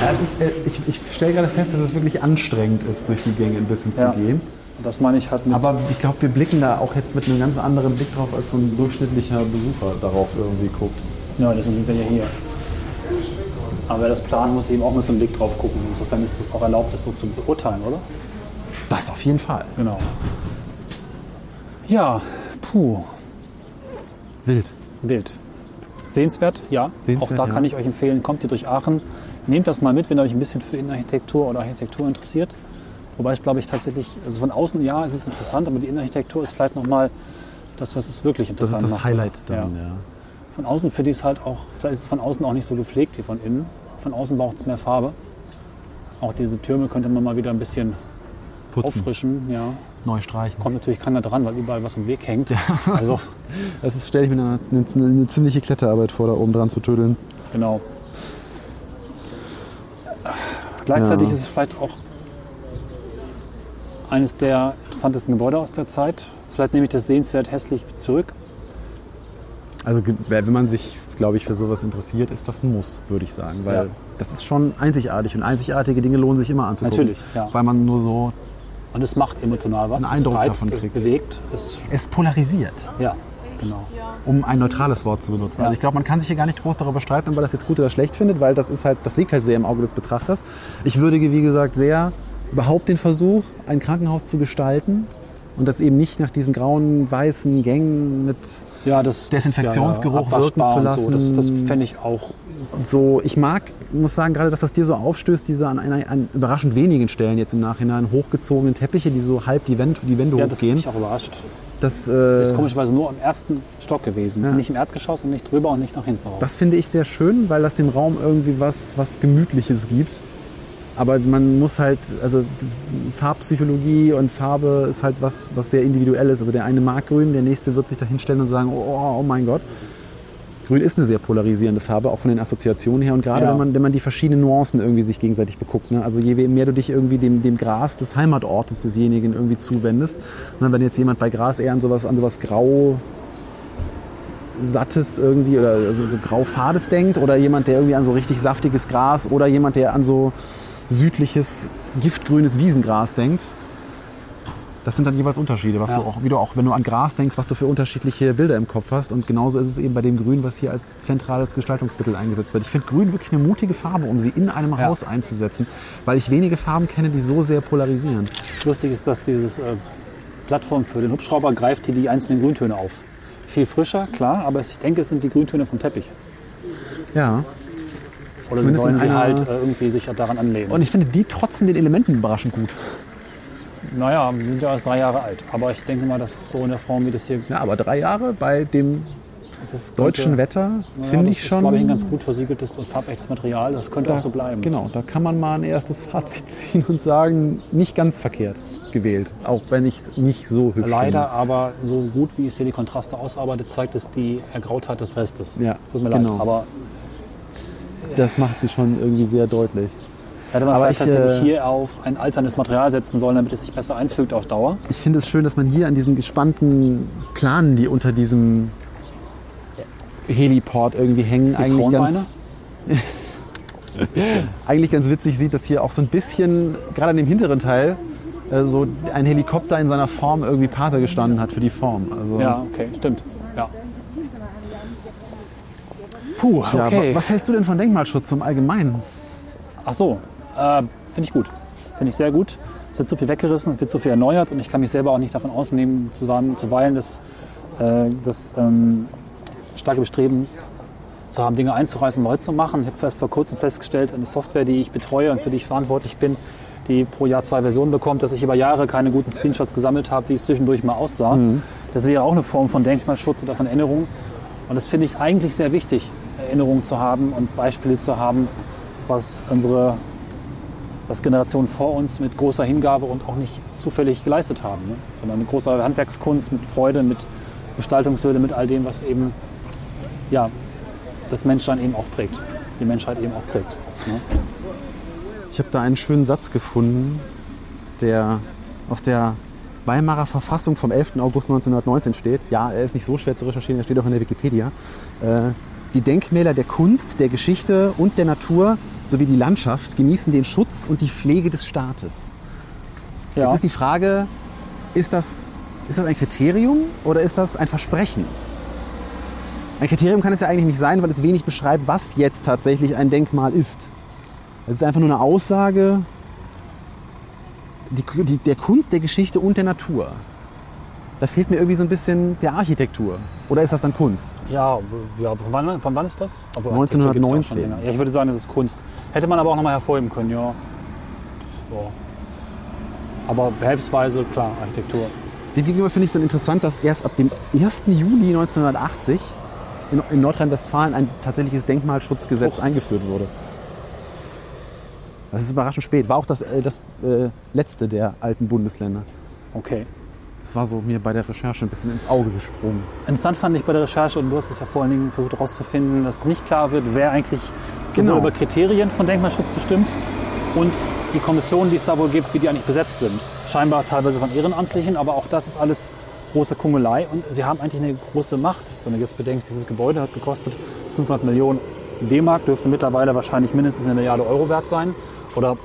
Ja, ist, äh, ich ich stelle gerade fest, dass es wirklich anstrengend ist, durch die Gänge ein bisschen zu Ja. gehen. Das meine ich halt mit. Aber ich glaube, wir blicken da auch jetzt mit einem ganz anderen Blick drauf, als so ein durchschnittlicher Besucher darauf irgendwie guckt. ja, deswegen sind wir ja hier. Aber das planen muss, eben auch mit so einem Blick drauf gucken. Insofern ist das auch erlaubt, das so zu beurteilen, oder? Das auf jeden Fall. Genau. Ja, puh, Wild. wild. Sehenswert, ja. Sehenswert, auch da ja. kann ich euch empfehlen, kommt ihr durch Aachen. Nehmt das mal mit, wenn ihr euch ein bisschen für Innenarchitektur oder Architektur interessiert. Wobei es, glaube ich, tatsächlich, also von außen, ja, es ist interessant, aber die Innenarchitektur ist vielleicht nochmal das, was es wirklich Das ist interessant das macht. Highlight dann, Ja. ja. Von außen finde ich es halt auch, vielleicht ist es von außen auch nicht so gepflegt wie von innen. Von außen braucht es mehr Farbe. Auch diese Türme könnte man mal wieder ein bisschen Putzen, auffrischen. Ja. Neu streichen. Kommt natürlich keiner dran, weil überall was im Weg hängt. Also, Das stelle ich mir eine, eine, eine ziemliche Kletterarbeit vor, da oben dran zu tüddeln. genau. Gleichzeitig Ja. ist es vielleicht auch eines der interessantesten Gebäude aus der Zeit. Vielleicht nehme ich das sehenswert hässlich zurück. Also wenn man sich, glaube ich, für sowas interessiert, ist das ein Muss, würde ich sagen. Weil Ja. das ist schon einzigartig und einzigartige Dinge lohnen sich immer anzugucken. Natürlich, ja. Weil man nur so, Und es macht emotional was. Einen Eindruck es reizt, davon es kriegt. bewegt. Es, es polarisiert. ja, genau. um ein neutrales Wort zu benutzen. Also ich glaube, man kann sich hier gar nicht groß darüber streiten, ob man das jetzt gut oder schlecht findet, weil das ist halt, das liegt halt sehr im Auge des Betrachters. Ich würdige, wie gesagt, sehr überhaupt den Versuch, ein Krankenhaus zu gestalten und das eben nicht nach diesen grauen, weißen Gängen mit Ja, das Desinfektionsgeruch ja, wirken abwaschbar zu und So. Das, das lassen. fände ich auch. So, ich mag, muss sagen, gerade das, was dir so aufstößt, diese an, einer- an überraschend wenigen Stellen jetzt im Nachhinein hochgezogenen Teppiche, die so halb die, Wend, die Wände Ja, das hat hochgehen. mich auch überrascht. Das, Das äh, ist komischerweise nur im ersten Stock gewesen. Ja. Nicht im Erdgeschoss und nicht drüber und nicht nach hinten raus. Das finde ich sehr schön, weil das dem Raum irgendwie was, was Gemütliches gibt. Aber man muss halt, also Farbpsychologie und Farbe ist halt was, was sehr individuell ist. Also der eine mag grün, der nächste wird sich da hinstellen und sagen, oh, oh mein Gott. Grün ist eine sehr polarisierende Farbe, auch von den Assoziationen her. Und gerade Ja. wenn, man, wenn man die verschiedenen Nuancen irgendwie sich gegenseitig beguckt. Ne? Also je mehr du dich irgendwie dem, dem Gras des Heimatortes desjenigen irgendwie zuwendest. Ne? Wenn jetzt jemand bei Gras eher an sowas, an sowas grau sattes irgendwie oder also so graufades denkt oder jemand, der irgendwie an so richtig saftiges Gras oder jemand, der an so südliches, giftgrünes Wiesengras denkt. Das sind dann jeweils Unterschiede, was Ja. du auch, wie du auch, wenn du an Gras denkst, was du für unterschiedliche Bilder im Kopf hast. Und genauso ist es eben bei dem Grün, was hier als zentrales Gestaltungsmittel eingesetzt wird. Ich finde Grün wirklich eine mutige Farbe, um sie in einem Ja. Haus einzusetzen, weil ich wenige Farben kenne, die so sehr polarisieren. Lustig ist, dass dieses äh, Plattform für den Hubschrauber greift hier die einzelnen Grüntöne auf. Viel frischer, klar, aber ich denke, es sind die Grüntöne vom Teppich. Ja. Oder sie Zumindest sollen in sie halt äh, irgendwie sich daran anlehnen. Und ich finde die trotzen den Elementen überraschend gut. Naja, wir sind ja erst drei Jahre alt. Aber ich denke mal, dass so in der Form, wie das hier Ja, aber drei Jahre bei dem das deutschen könnte- Wetter naja, finde das ich ist, schon. glaube ich, ein ganz gut versiegeltes und farbechtes Material. Das könnte da, auch so bleiben. Genau, da kann man mal ein erstes Fazit ziehen und sagen, nicht ganz verkehrt gewählt. Auch wenn ich es nicht so hübsch Leider, aber so gut wie es hier die Kontraste ausarbeitet, zeigt es die Ergrautheit des Restes. Ja, Tut mir genau. leid, aber finde. Das macht sie schon irgendwie sehr deutlich. Hätte man Aber vielleicht ich, tatsächlich äh, hier auf ein alterndes Material setzen sollen, damit es sich besser einfügt auf Dauer. Ich finde es schön, dass man hier an diesen gespannten Planen, die unter diesem Heliport irgendwie hängen, Die eigentlich ganz, eigentlich ganz witzig sieht, dass hier auch so ein bisschen, gerade an dem hinteren Teil, äh, so ein Helikopter in seiner Form irgendwie Pate gestanden hat für die Form. Also, Ja, okay, stimmt. Ja. Puh, Ja, okay. wa- Was hältst du denn von Denkmalschutz zum Allgemeinen? Ach so, äh, finde ich gut. Finde ich sehr gut. Es wird zu viel weggerissen, es wird zu viel erneuert und ich kann mich selber auch nicht davon ausnehmen, zuweilen, das, äh, das ähm, starke Bestreben zu haben, Dinge einzureißen, neu zu machen. Ich habe erst vor kurzem festgestellt, eine Software, die ich betreue und für die ich verantwortlich bin, die pro Jahr zwei Versionen bekommt, dass ich über Jahre keine guten Screenshots gesammelt habe, wie es zwischendurch mal aussah. Das wäre auch eine Form von Denkmalschutz oder von Erinnerung. Und das finde ich eigentlich sehr wichtig, Erinnerungen zu haben und Beispiele zu haben, was unsere was Generationen vor uns mit großer Hingabe und auch nicht zufällig geleistet haben, ne? sondern mit großer Handwerkskunst, mit Freude, mit Gestaltungswille, mit all dem, was eben ja, das Menschsein eben auch prägt, die Menschheit eben auch prägt. Ne? Ich habe da einen schönen Satz gefunden, der aus der Weimarer Verfassung vom 11. August 1919 steht. Ja, er ist nicht so schwer zu recherchieren, er steht auch in der Wikipedia. Äh, die Denkmäler der Kunst, der Geschichte und der Natur sowie die Landschaft genießen den Schutz und die Pflege des Staates. Ja, Jetzt ist die Frage, ist das, ist das ein Kriterium oder ist das ein Versprechen? Ein Kriterium kann es ja eigentlich nicht sein, weil es wenig beschreibt, was jetzt tatsächlich ein Denkmal ist. Es ist einfach nur eine Aussage die, die, der Kunst, der Geschichte und der Natur. Da fehlt mir irgendwie so ein bisschen der Architektur. Oder ist das dann Kunst? ja, ja von, wann, von wann ist das? Obwohl, 1919. Architektur gibt's auch schon länger. Ja, ich würde sagen, das ist Kunst. Hätte man aber auch nochmal hervorheben können, ja. So. Aber behelfsweise, klar, Architektur. Demgegenüber finde ich es dann interessant, dass erst ab dem 1. Juli 1980 in, in Nordrhein-Westfalen ein tatsächliches Denkmalschutzgesetz eingeführt wurde. Das ist überraschend spät. War auch das, äh, das äh, letzte der alten Bundesländer. Okay. Das war so mir bei der Recherche ein bisschen ins Auge gesprungen. Interessant fand ich bei der Recherche, und du hast es ja vor allen Dingen versucht herauszufinden, dass nicht klar wird, wer eigentlich sowohl Genau. über Kriterien von Denkmalschutz bestimmt und die Kommissionen, die es da wohl gibt, wie die eigentlich besetzt sind. Scheinbar teilweise von Ehrenamtlichen, aber auch das ist alles große Kungelei und sie haben eigentlich eine große Macht. Wenn du jetzt bedenkst, dieses Gebäude hat gekostet 500 Millionen D-Mark, dürfte mittlerweile wahrscheinlich mindestens eine Milliarde Euro wert sein. Oder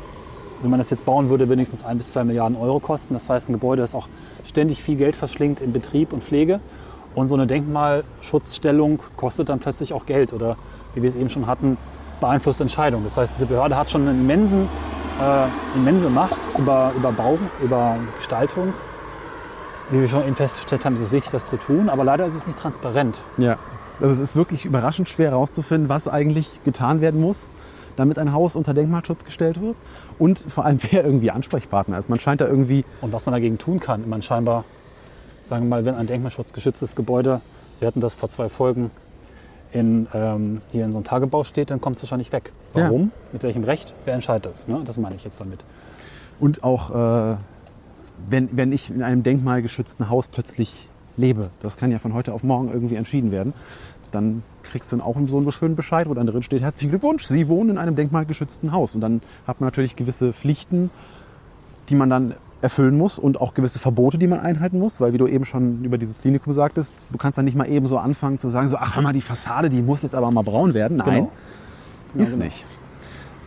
wenn man das jetzt bauen würde, wenigstens ein bis zwei Milliarden Euro kosten. Das heißt, ein Gebäude, das auch ständig viel Geld verschlingt in Betrieb und Pflege. Und so eine Denkmalschutzstellung kostet dann plötzlich auch Geld oder, wie wir es eben schon hatten, beeinflusst Entscheidungen. Das heißt, diese Behörde hat schon eine immensen, äh, immense Macht über, über Bau, über Gestaltung. Wie wir schon eben festgestellt haben, ist es wichtig, das zu tun, aber leider ist es nicht transparent. Ja. Also es ist wirklich überraschend schwer herauszufinden, was eigentlich getan werden muss, damit ein Haus unter Denkmalschutz gestellt wird. Und vor allem, wer irgendwie Ansprechpartner ist. Man scheint da irgendwie Und was man dagegen tun kann, man scheinbar, sagen wir mal, wenn ein denkmalschutzgeschütztes Gebäude, wir hatten das vor zwei Folgen, in, ähm, hier in so einem Tagebau steht, dann kommt es wahrscheinlich weg. Ja. Warum? Mit welchem Recht? Wer entscheidet das? Ne? Das meine ich jetzt damit. Und auch, äh, wenn, wenn ich in einem denkmalgeschützten Haus plötzlich lebe, das kann ja von heute auf morgen irgendwie entschieden werden, dann kriegst du dann auch so einen schönen Bescheid, wo dann drin steht, herzlichen Glückwunsch, Sie wohnen in einem denkmalgeschützten Haus. Und dann hat man natürlich gewisse Pflichten, die man dann erfüllen muss und auch gewisse Verbote, die man einhalten muss, weil wie du eben schon über dieses Klinikum sagtest, du kannst dann nicht mal eben so anfangen zu sagen, so ach hör mal, die Fassade, die muss jetzt aber mal braun werden. Nein, Genau. ist genau. nicht.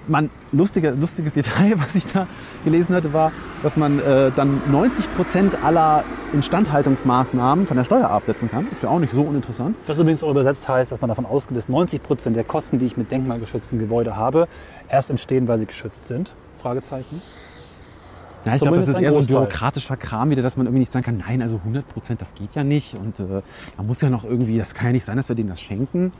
Man, lustiger, lustiges Detail, was ich da gelesen hatte, war, dass man äh, dann 90 Prozent aller Instandhaltungsmaßnahmen von der Steuer absetzen kann. Ist ja auch nicht so uninteressant. Was übrigens auch übersetzt heißt, dass man davon ausgeht, dass 90 Prozent der Kosten, die ich mit denkmalgeschützten Gebäude habe, erst entstehen, weil sie geschützt sind. Fragezeichen. Ja, ich glaube, das ist eher so ein Großteil. bürokratischer Kram wieder, dass man irgendwie nicht sagen kann, nein, also 100 Prozent, das geht ja nicht. Und äh, man muss ja noch irgendwie, das kann ja nicht sein, dass wir denen das schenken.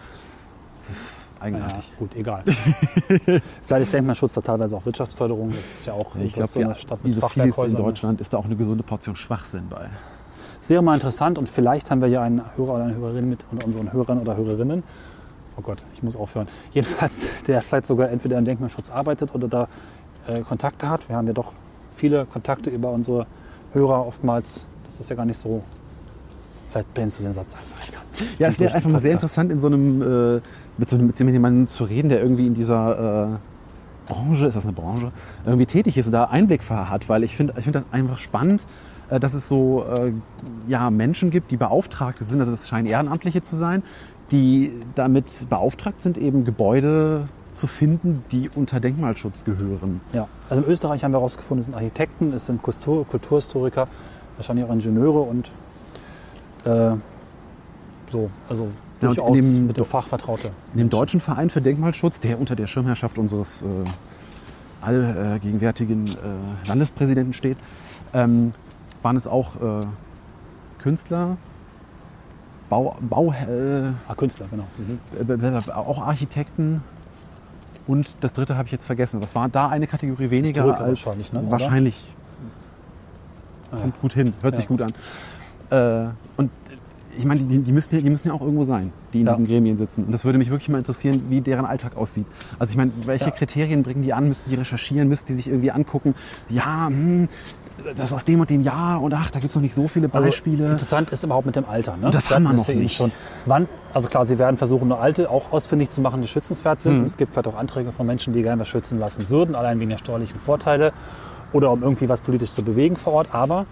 Das ist Ja, eigenartig. gut, egal. Vielleicht ist Denkmalschutz da teilweise auch Wirtschaftsförderung. Das ist ja auch Ich glaube, eine Stadt wie mit so vieles in. Deutschland ist da auch eine gesunde Portion Schwachsinn bei. Es wäre mal interessant und vielleicht haben wir ja einen Hörer oder eine Hörerin mit unter unseren Hörern oder Hörerinnen. Oh Gott, ich muss aufhören. Jedenfalls, der vielleicht sogar entweder im Denkmalschutz arbeitet oder da äh, Kontakte hat. Wir haben ja doch viele Kontakte über unsere Hörer oftmals. Das ist ja gar nicht so. Vielleicht beendest du den Satz einfach. Ja, es wäre einfach mal sehr interessant, in so einem, äh, mit so mit jemandem zu reden, der irgendwie in dieser äh, Branche, ist das eine Branche, irgendwie tätig ist und da Einblick hat, weil ich finde ich find das einfach spannend, äh, dass es so äh, ja, Menschen gibt, die Beauftragte sind, also es scheinen Ehrenamtliche zu sein, die damit beauftragt sind, eben Gebäude zu finden, die unter Denkmalschutz gehören. Ja, also in Österreich haben wir herausgefunden, es sind Architekten, es sind Kultur, Kulturhistoriker, wahrscheinlich auch Ingenieure und äh, so, also Ja, und in durchaus dem- mit dem Fach vertraute. In dem Deutschen Verein für Denkmalschutz, der unter der Schirmherrschaft unseres äh, allgegenwärtigen äh, Landespräsidenten steht, ähm, waren es auch äh, Künstler, Bau, Bau äh, Ah, Künstler, genau. Mhm. äh, auch Architekten und das dritte habe ich jetzt vergessen. Was war da eine Kategorie weniger Historiker als wahrscheinlich, ne, wahrscheinlich Ah, kommt gut hin, hört sich Ja. gut an. Äh, und ich meine, die, die, müssen ja, die müssen ja auch irgendwo sein, die in Ja. diesen Gremien sitzen. Und das würde mich wirklich mal interessieren, wie deren Alltag aussieht. Also ich meine, welche Ja. Kriterien bringen die an? Müssen die recherchieren? Müssen die sich irgendwie angucken? Ja, hm, das aus dem und dem Jahr und ach, da gibt es noch nicht so viele Also Beispiele. interessant ist überhaupt mit dem Alter. Ne? Und das haben wir ist noch nicht. Schon. Wann, also klar, sie werden versuchen, nur alte auch ausfindig zu machen, die schützenswert sind. Und es gibt vielleicht auch Anträge von Menschen, die gerne was schützen lassen würden, allein wegen der steuerlichen Vorteile oder um irgendwie was politisch zu bewegen vor Ort. Aber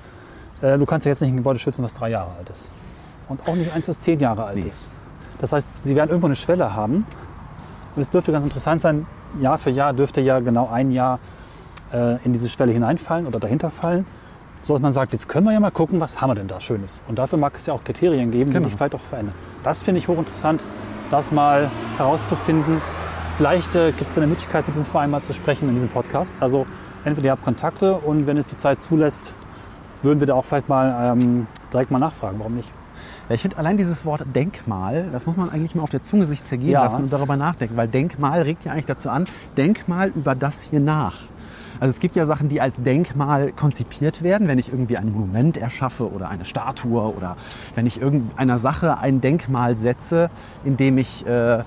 äh, du kannst ja jetzt nicht ein Gebäude schützen, was drei Jahre alt ist. Und auch nicht eins, das zehn Jahre alt Nee. ist. Das heißt, sie werden irgendwo eine Schwelle haben. Und es dürfte ganz interessant sein, Jahr für Jahr dürfte ja genau ein Jahr äh, in diese Schwelle hineinfallen oder dahinter fallen. So dass man sagt, jetzt können wir ja mal gucken, was haben wir denn da Schönes. Und dafür mag es ja auch Kriterien geben, die Genau. sich vielleicht auch verändern. Das finde ich hochinteressant, das mal herauszufinden. Vielleicht äh, gibt es eine Möglichkeit, mit diesem Verein mal zu sprechen in diesem Podcast. Also entweder ihr habt Kontakte und wenn es die Zeit zulässt, würden wir da auch vielleicht mal ähm, direkt mal nachfragen. Warum nicht? Ja, ich finde allein dieses Wort Denkmal, das muss man eigentlich mal auf der Zunge sich zergehen Ja. lassen und darüber nachdenken, weil Denkmal regt ja eigentlich dazu an, denk mal über das hier nach. Also es gibt ja Sachen, die als Denkmal konzipiert werden, wenn ich irgendwie ein Monument erschaffe oder eine Statue oder wenn ich irgendeiner Sache ein Denkmal setze, indem ich, äh,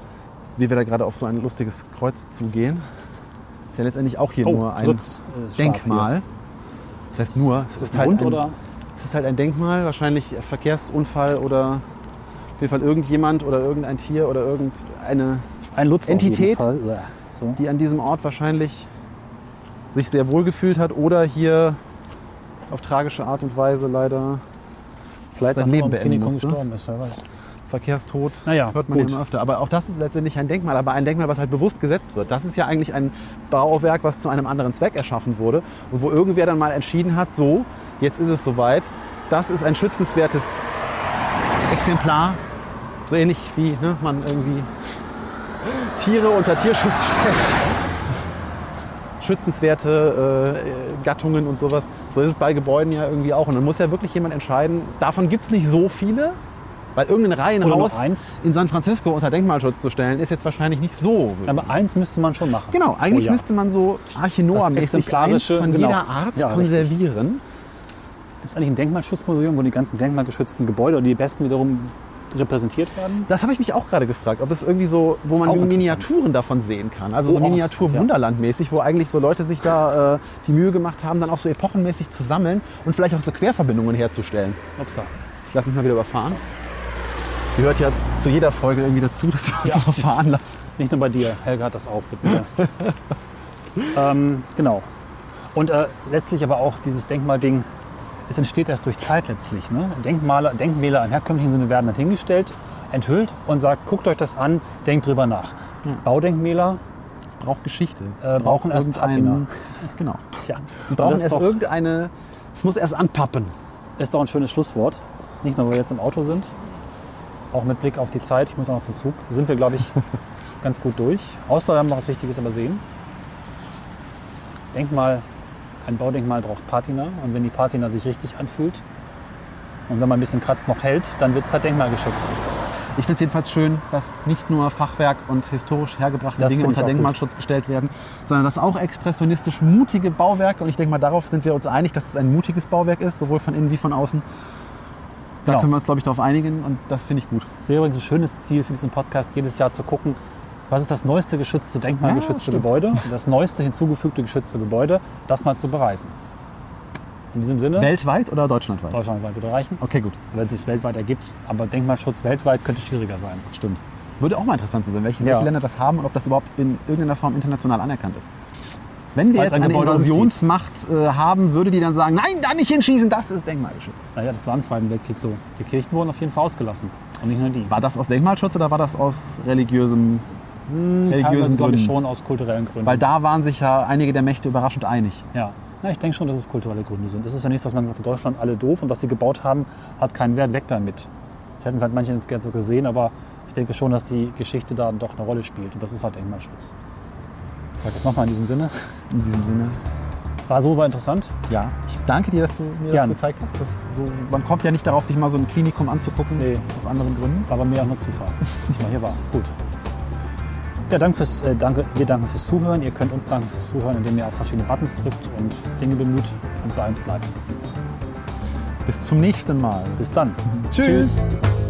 wie wir da gerade auf so ein lustiges Kreuz zugehen, ist ja letztendlich auch hier nur ein äh, Denkmal. Das heißt nur, es Ist ist, halt ein, oder? Es ist halt ein Denkmal, wahrscheinlich Verkehrsunfall oder auf jeden Fall irgendjemand oder irgendein Tier oder irgendeine, Ein Lutz Entität? Ja, So. die an diesem Ort wahrscheinlich sich sehr wohl gefühlt hat oder hier auf tragische Art und Weise leider Vielleicht sein Leben beenden Klinikum musste. gestorben ist, wer weiß. Verkehrstod Naja, hört man gut. immer öfter. Aber auch das ist letztendlich ein Denkmal, aber ein Denkmal, was halt bewusst gesetzt wird. Das ist ja eigentlich ein Bauwerk, was zu einem anderen Zweck erschaffen wurde und wo irgendwer dann mal entschieden hat, so, jetzt ist es soweit. Das ist ein schützenswertes Exemplar, so ähnlich wie ne, man irgendwie Tiere unter Tierschutz stellt. Schützenswerte äh, Gattungen und sowas. So ist es bei Gebäuden ja irgendwie auch. Und dann muss ja wirklich jemand entscheiden, davon gibt es nicht so viele, weil irgendein Reihenhaus in San Francisco unter Denkmalschutz zu stellen, ist jetzt wahrscheinlich nicht so. Aber eins müsste man schon machen. Genau, eigentlich pro Jahr. müsste man so Archinoa-mäßig Das eins von genau. jeder Art Ja, konservieren. Gibt es eigentlich ein Denkmalschutzmuseum, wo die ganzen denkmalgeschützten Gebäude oder die besten wiederum repräsentiert werden? Das habe ich mich auch gerade gefragt, ob es irgendwie so, wo man. Miniaturen davon sehen kann. Also Oh, so Miniatur-Wunderland-mäßig, wo eigentlich so Leute sich da äh, die Mühe gemacht haben, dann auch so epochenmäßig zu sammeln und vielleicht auch so Querverbindungen herzustellen. Upsa. Ich lasse mich mal wieder überfahren. Gehört ja zu jeder Folge irgendwie dazu, dass wir uns Ja. auch fahren lassen. Nicht nur bei dir, Helga hat das auch mit mir. ähm, genau. Und äh, letztlich aber auch dieses Denkmalding, es entsteht erst durch Zeit letztlich. Ne? Denkmale, Denkmäler im herkömmlichen Sinne werden dann hingestellt, enthüllt und sagt, guckt euch das an, denkt drüber nach. Baudenkmäler, Es braucht Geschichte. Es Äh, brauchen erst irgendein- Patina. Genau. ja, Sie brauchen erst doch, irgendeine. Es muss erst anpappen. ist doch ein schönes Schlusswort. Nicht nur, weil wir jetzt im Auto sind, auch mit Blick auf die Zeit, ich muss auch noch zum Zug, sind wir, glaube ich, ganz gut durch. Außer wir haben noch was Wichtiges übersehen. Denkmal, ein Baudenkmal braucht Patina und wenn die Patina sich richtig anfühlt und wenn man ein bisschen kratzt noch hält, dann wird es halt denkmalgeschützt. Ich finde es jedenfalls schön, dass nicht nur Fachwerk und historisch hergebrachte Das Dinge unter auch gut. Denkmalschutz gestellt werden, sondern dass auch expressionistisch mutige Bauwerke, und ich denke mal, darauf sind wir uns einig, dass es ein mutiges Bauwerk ist, sowohl von innen wie von außen. Da Genau. können wir uns, glaube ich, darauf einigen und das finde ich gut. Es wäre übrigens ein schönes Ziel für diesen Podcast, jedes Jahr zu gucken, was ist das neueste geschützte, denkmalgeschützte stimmt. Gebäude, das neueste hinzugefügte geschützte Gebäude, das mal zu bereisen. In diesem Sinne, Weltweit oder deutschlandweit? deutschlandweit wieder reichen. Okay, gut. wenn es sich weltweit ergibt. Aber Denkmalschutz weltweit könnte schwieriger sein. Stimmt. Würde auch mal interessant zu sein, welche, Ja. welche Länder das haben und ob das überhaupt in irgendeiner Form international anerkannt ist. Wenn wir jetzt ein eine Invasionsmacht äh, haben, würde die dann sagen, nein, da nicht hinschießen, das ist denkmalgeschützt. Naja, das war im Zweiten Weltkrieg so. Die Kirchen wurden auf jeden Fall ausgelassen. Und nicht nur die. War das aus Denkmalschutz oder war das aus religiösem, Teilweise, religiösen glaube ich, Gründen? schon aus kulturellen Gründen. Weil da waren sich ja einige der Mächte überraschend einig. ja. ja, ich denke schon, dass es kulturelle Gründe sind. Es ist ja nichts, dass man sagt, in Deutschland alle doof und was sie gebaut haben, hat keinen Wert, weg damit. Das hätten vielleicht manche jetzt gerne so gesehen, aber ich denke schon, dass die Geschichte da doch eine Rolle spielt. Und das ist halt Denkmalschutz. Ich sage das nochmal in diesem Sinne. In diesem Sinne. War super interessant. Ja, ich danke dir, dass du mir Gern. das gezeigt hast. Das so, man kommt ja nicht darauf, sich mal so ein Klinikum anzugucken, Nee. aus anderen Gründen. War bei mir auch nur Zufall. dass ich mal hier war. Gut. Ja, danke fürs, äh, danke, wir danken fürs Zuhören. Ihr könnt uns danken fürs Zuhören, indem ihr auf verschiedene Buttons drückt und Dinge bemüht und bei uns bleibt. Bis zum nächsten Mal. Bis dann. Tschüss. Tschüss.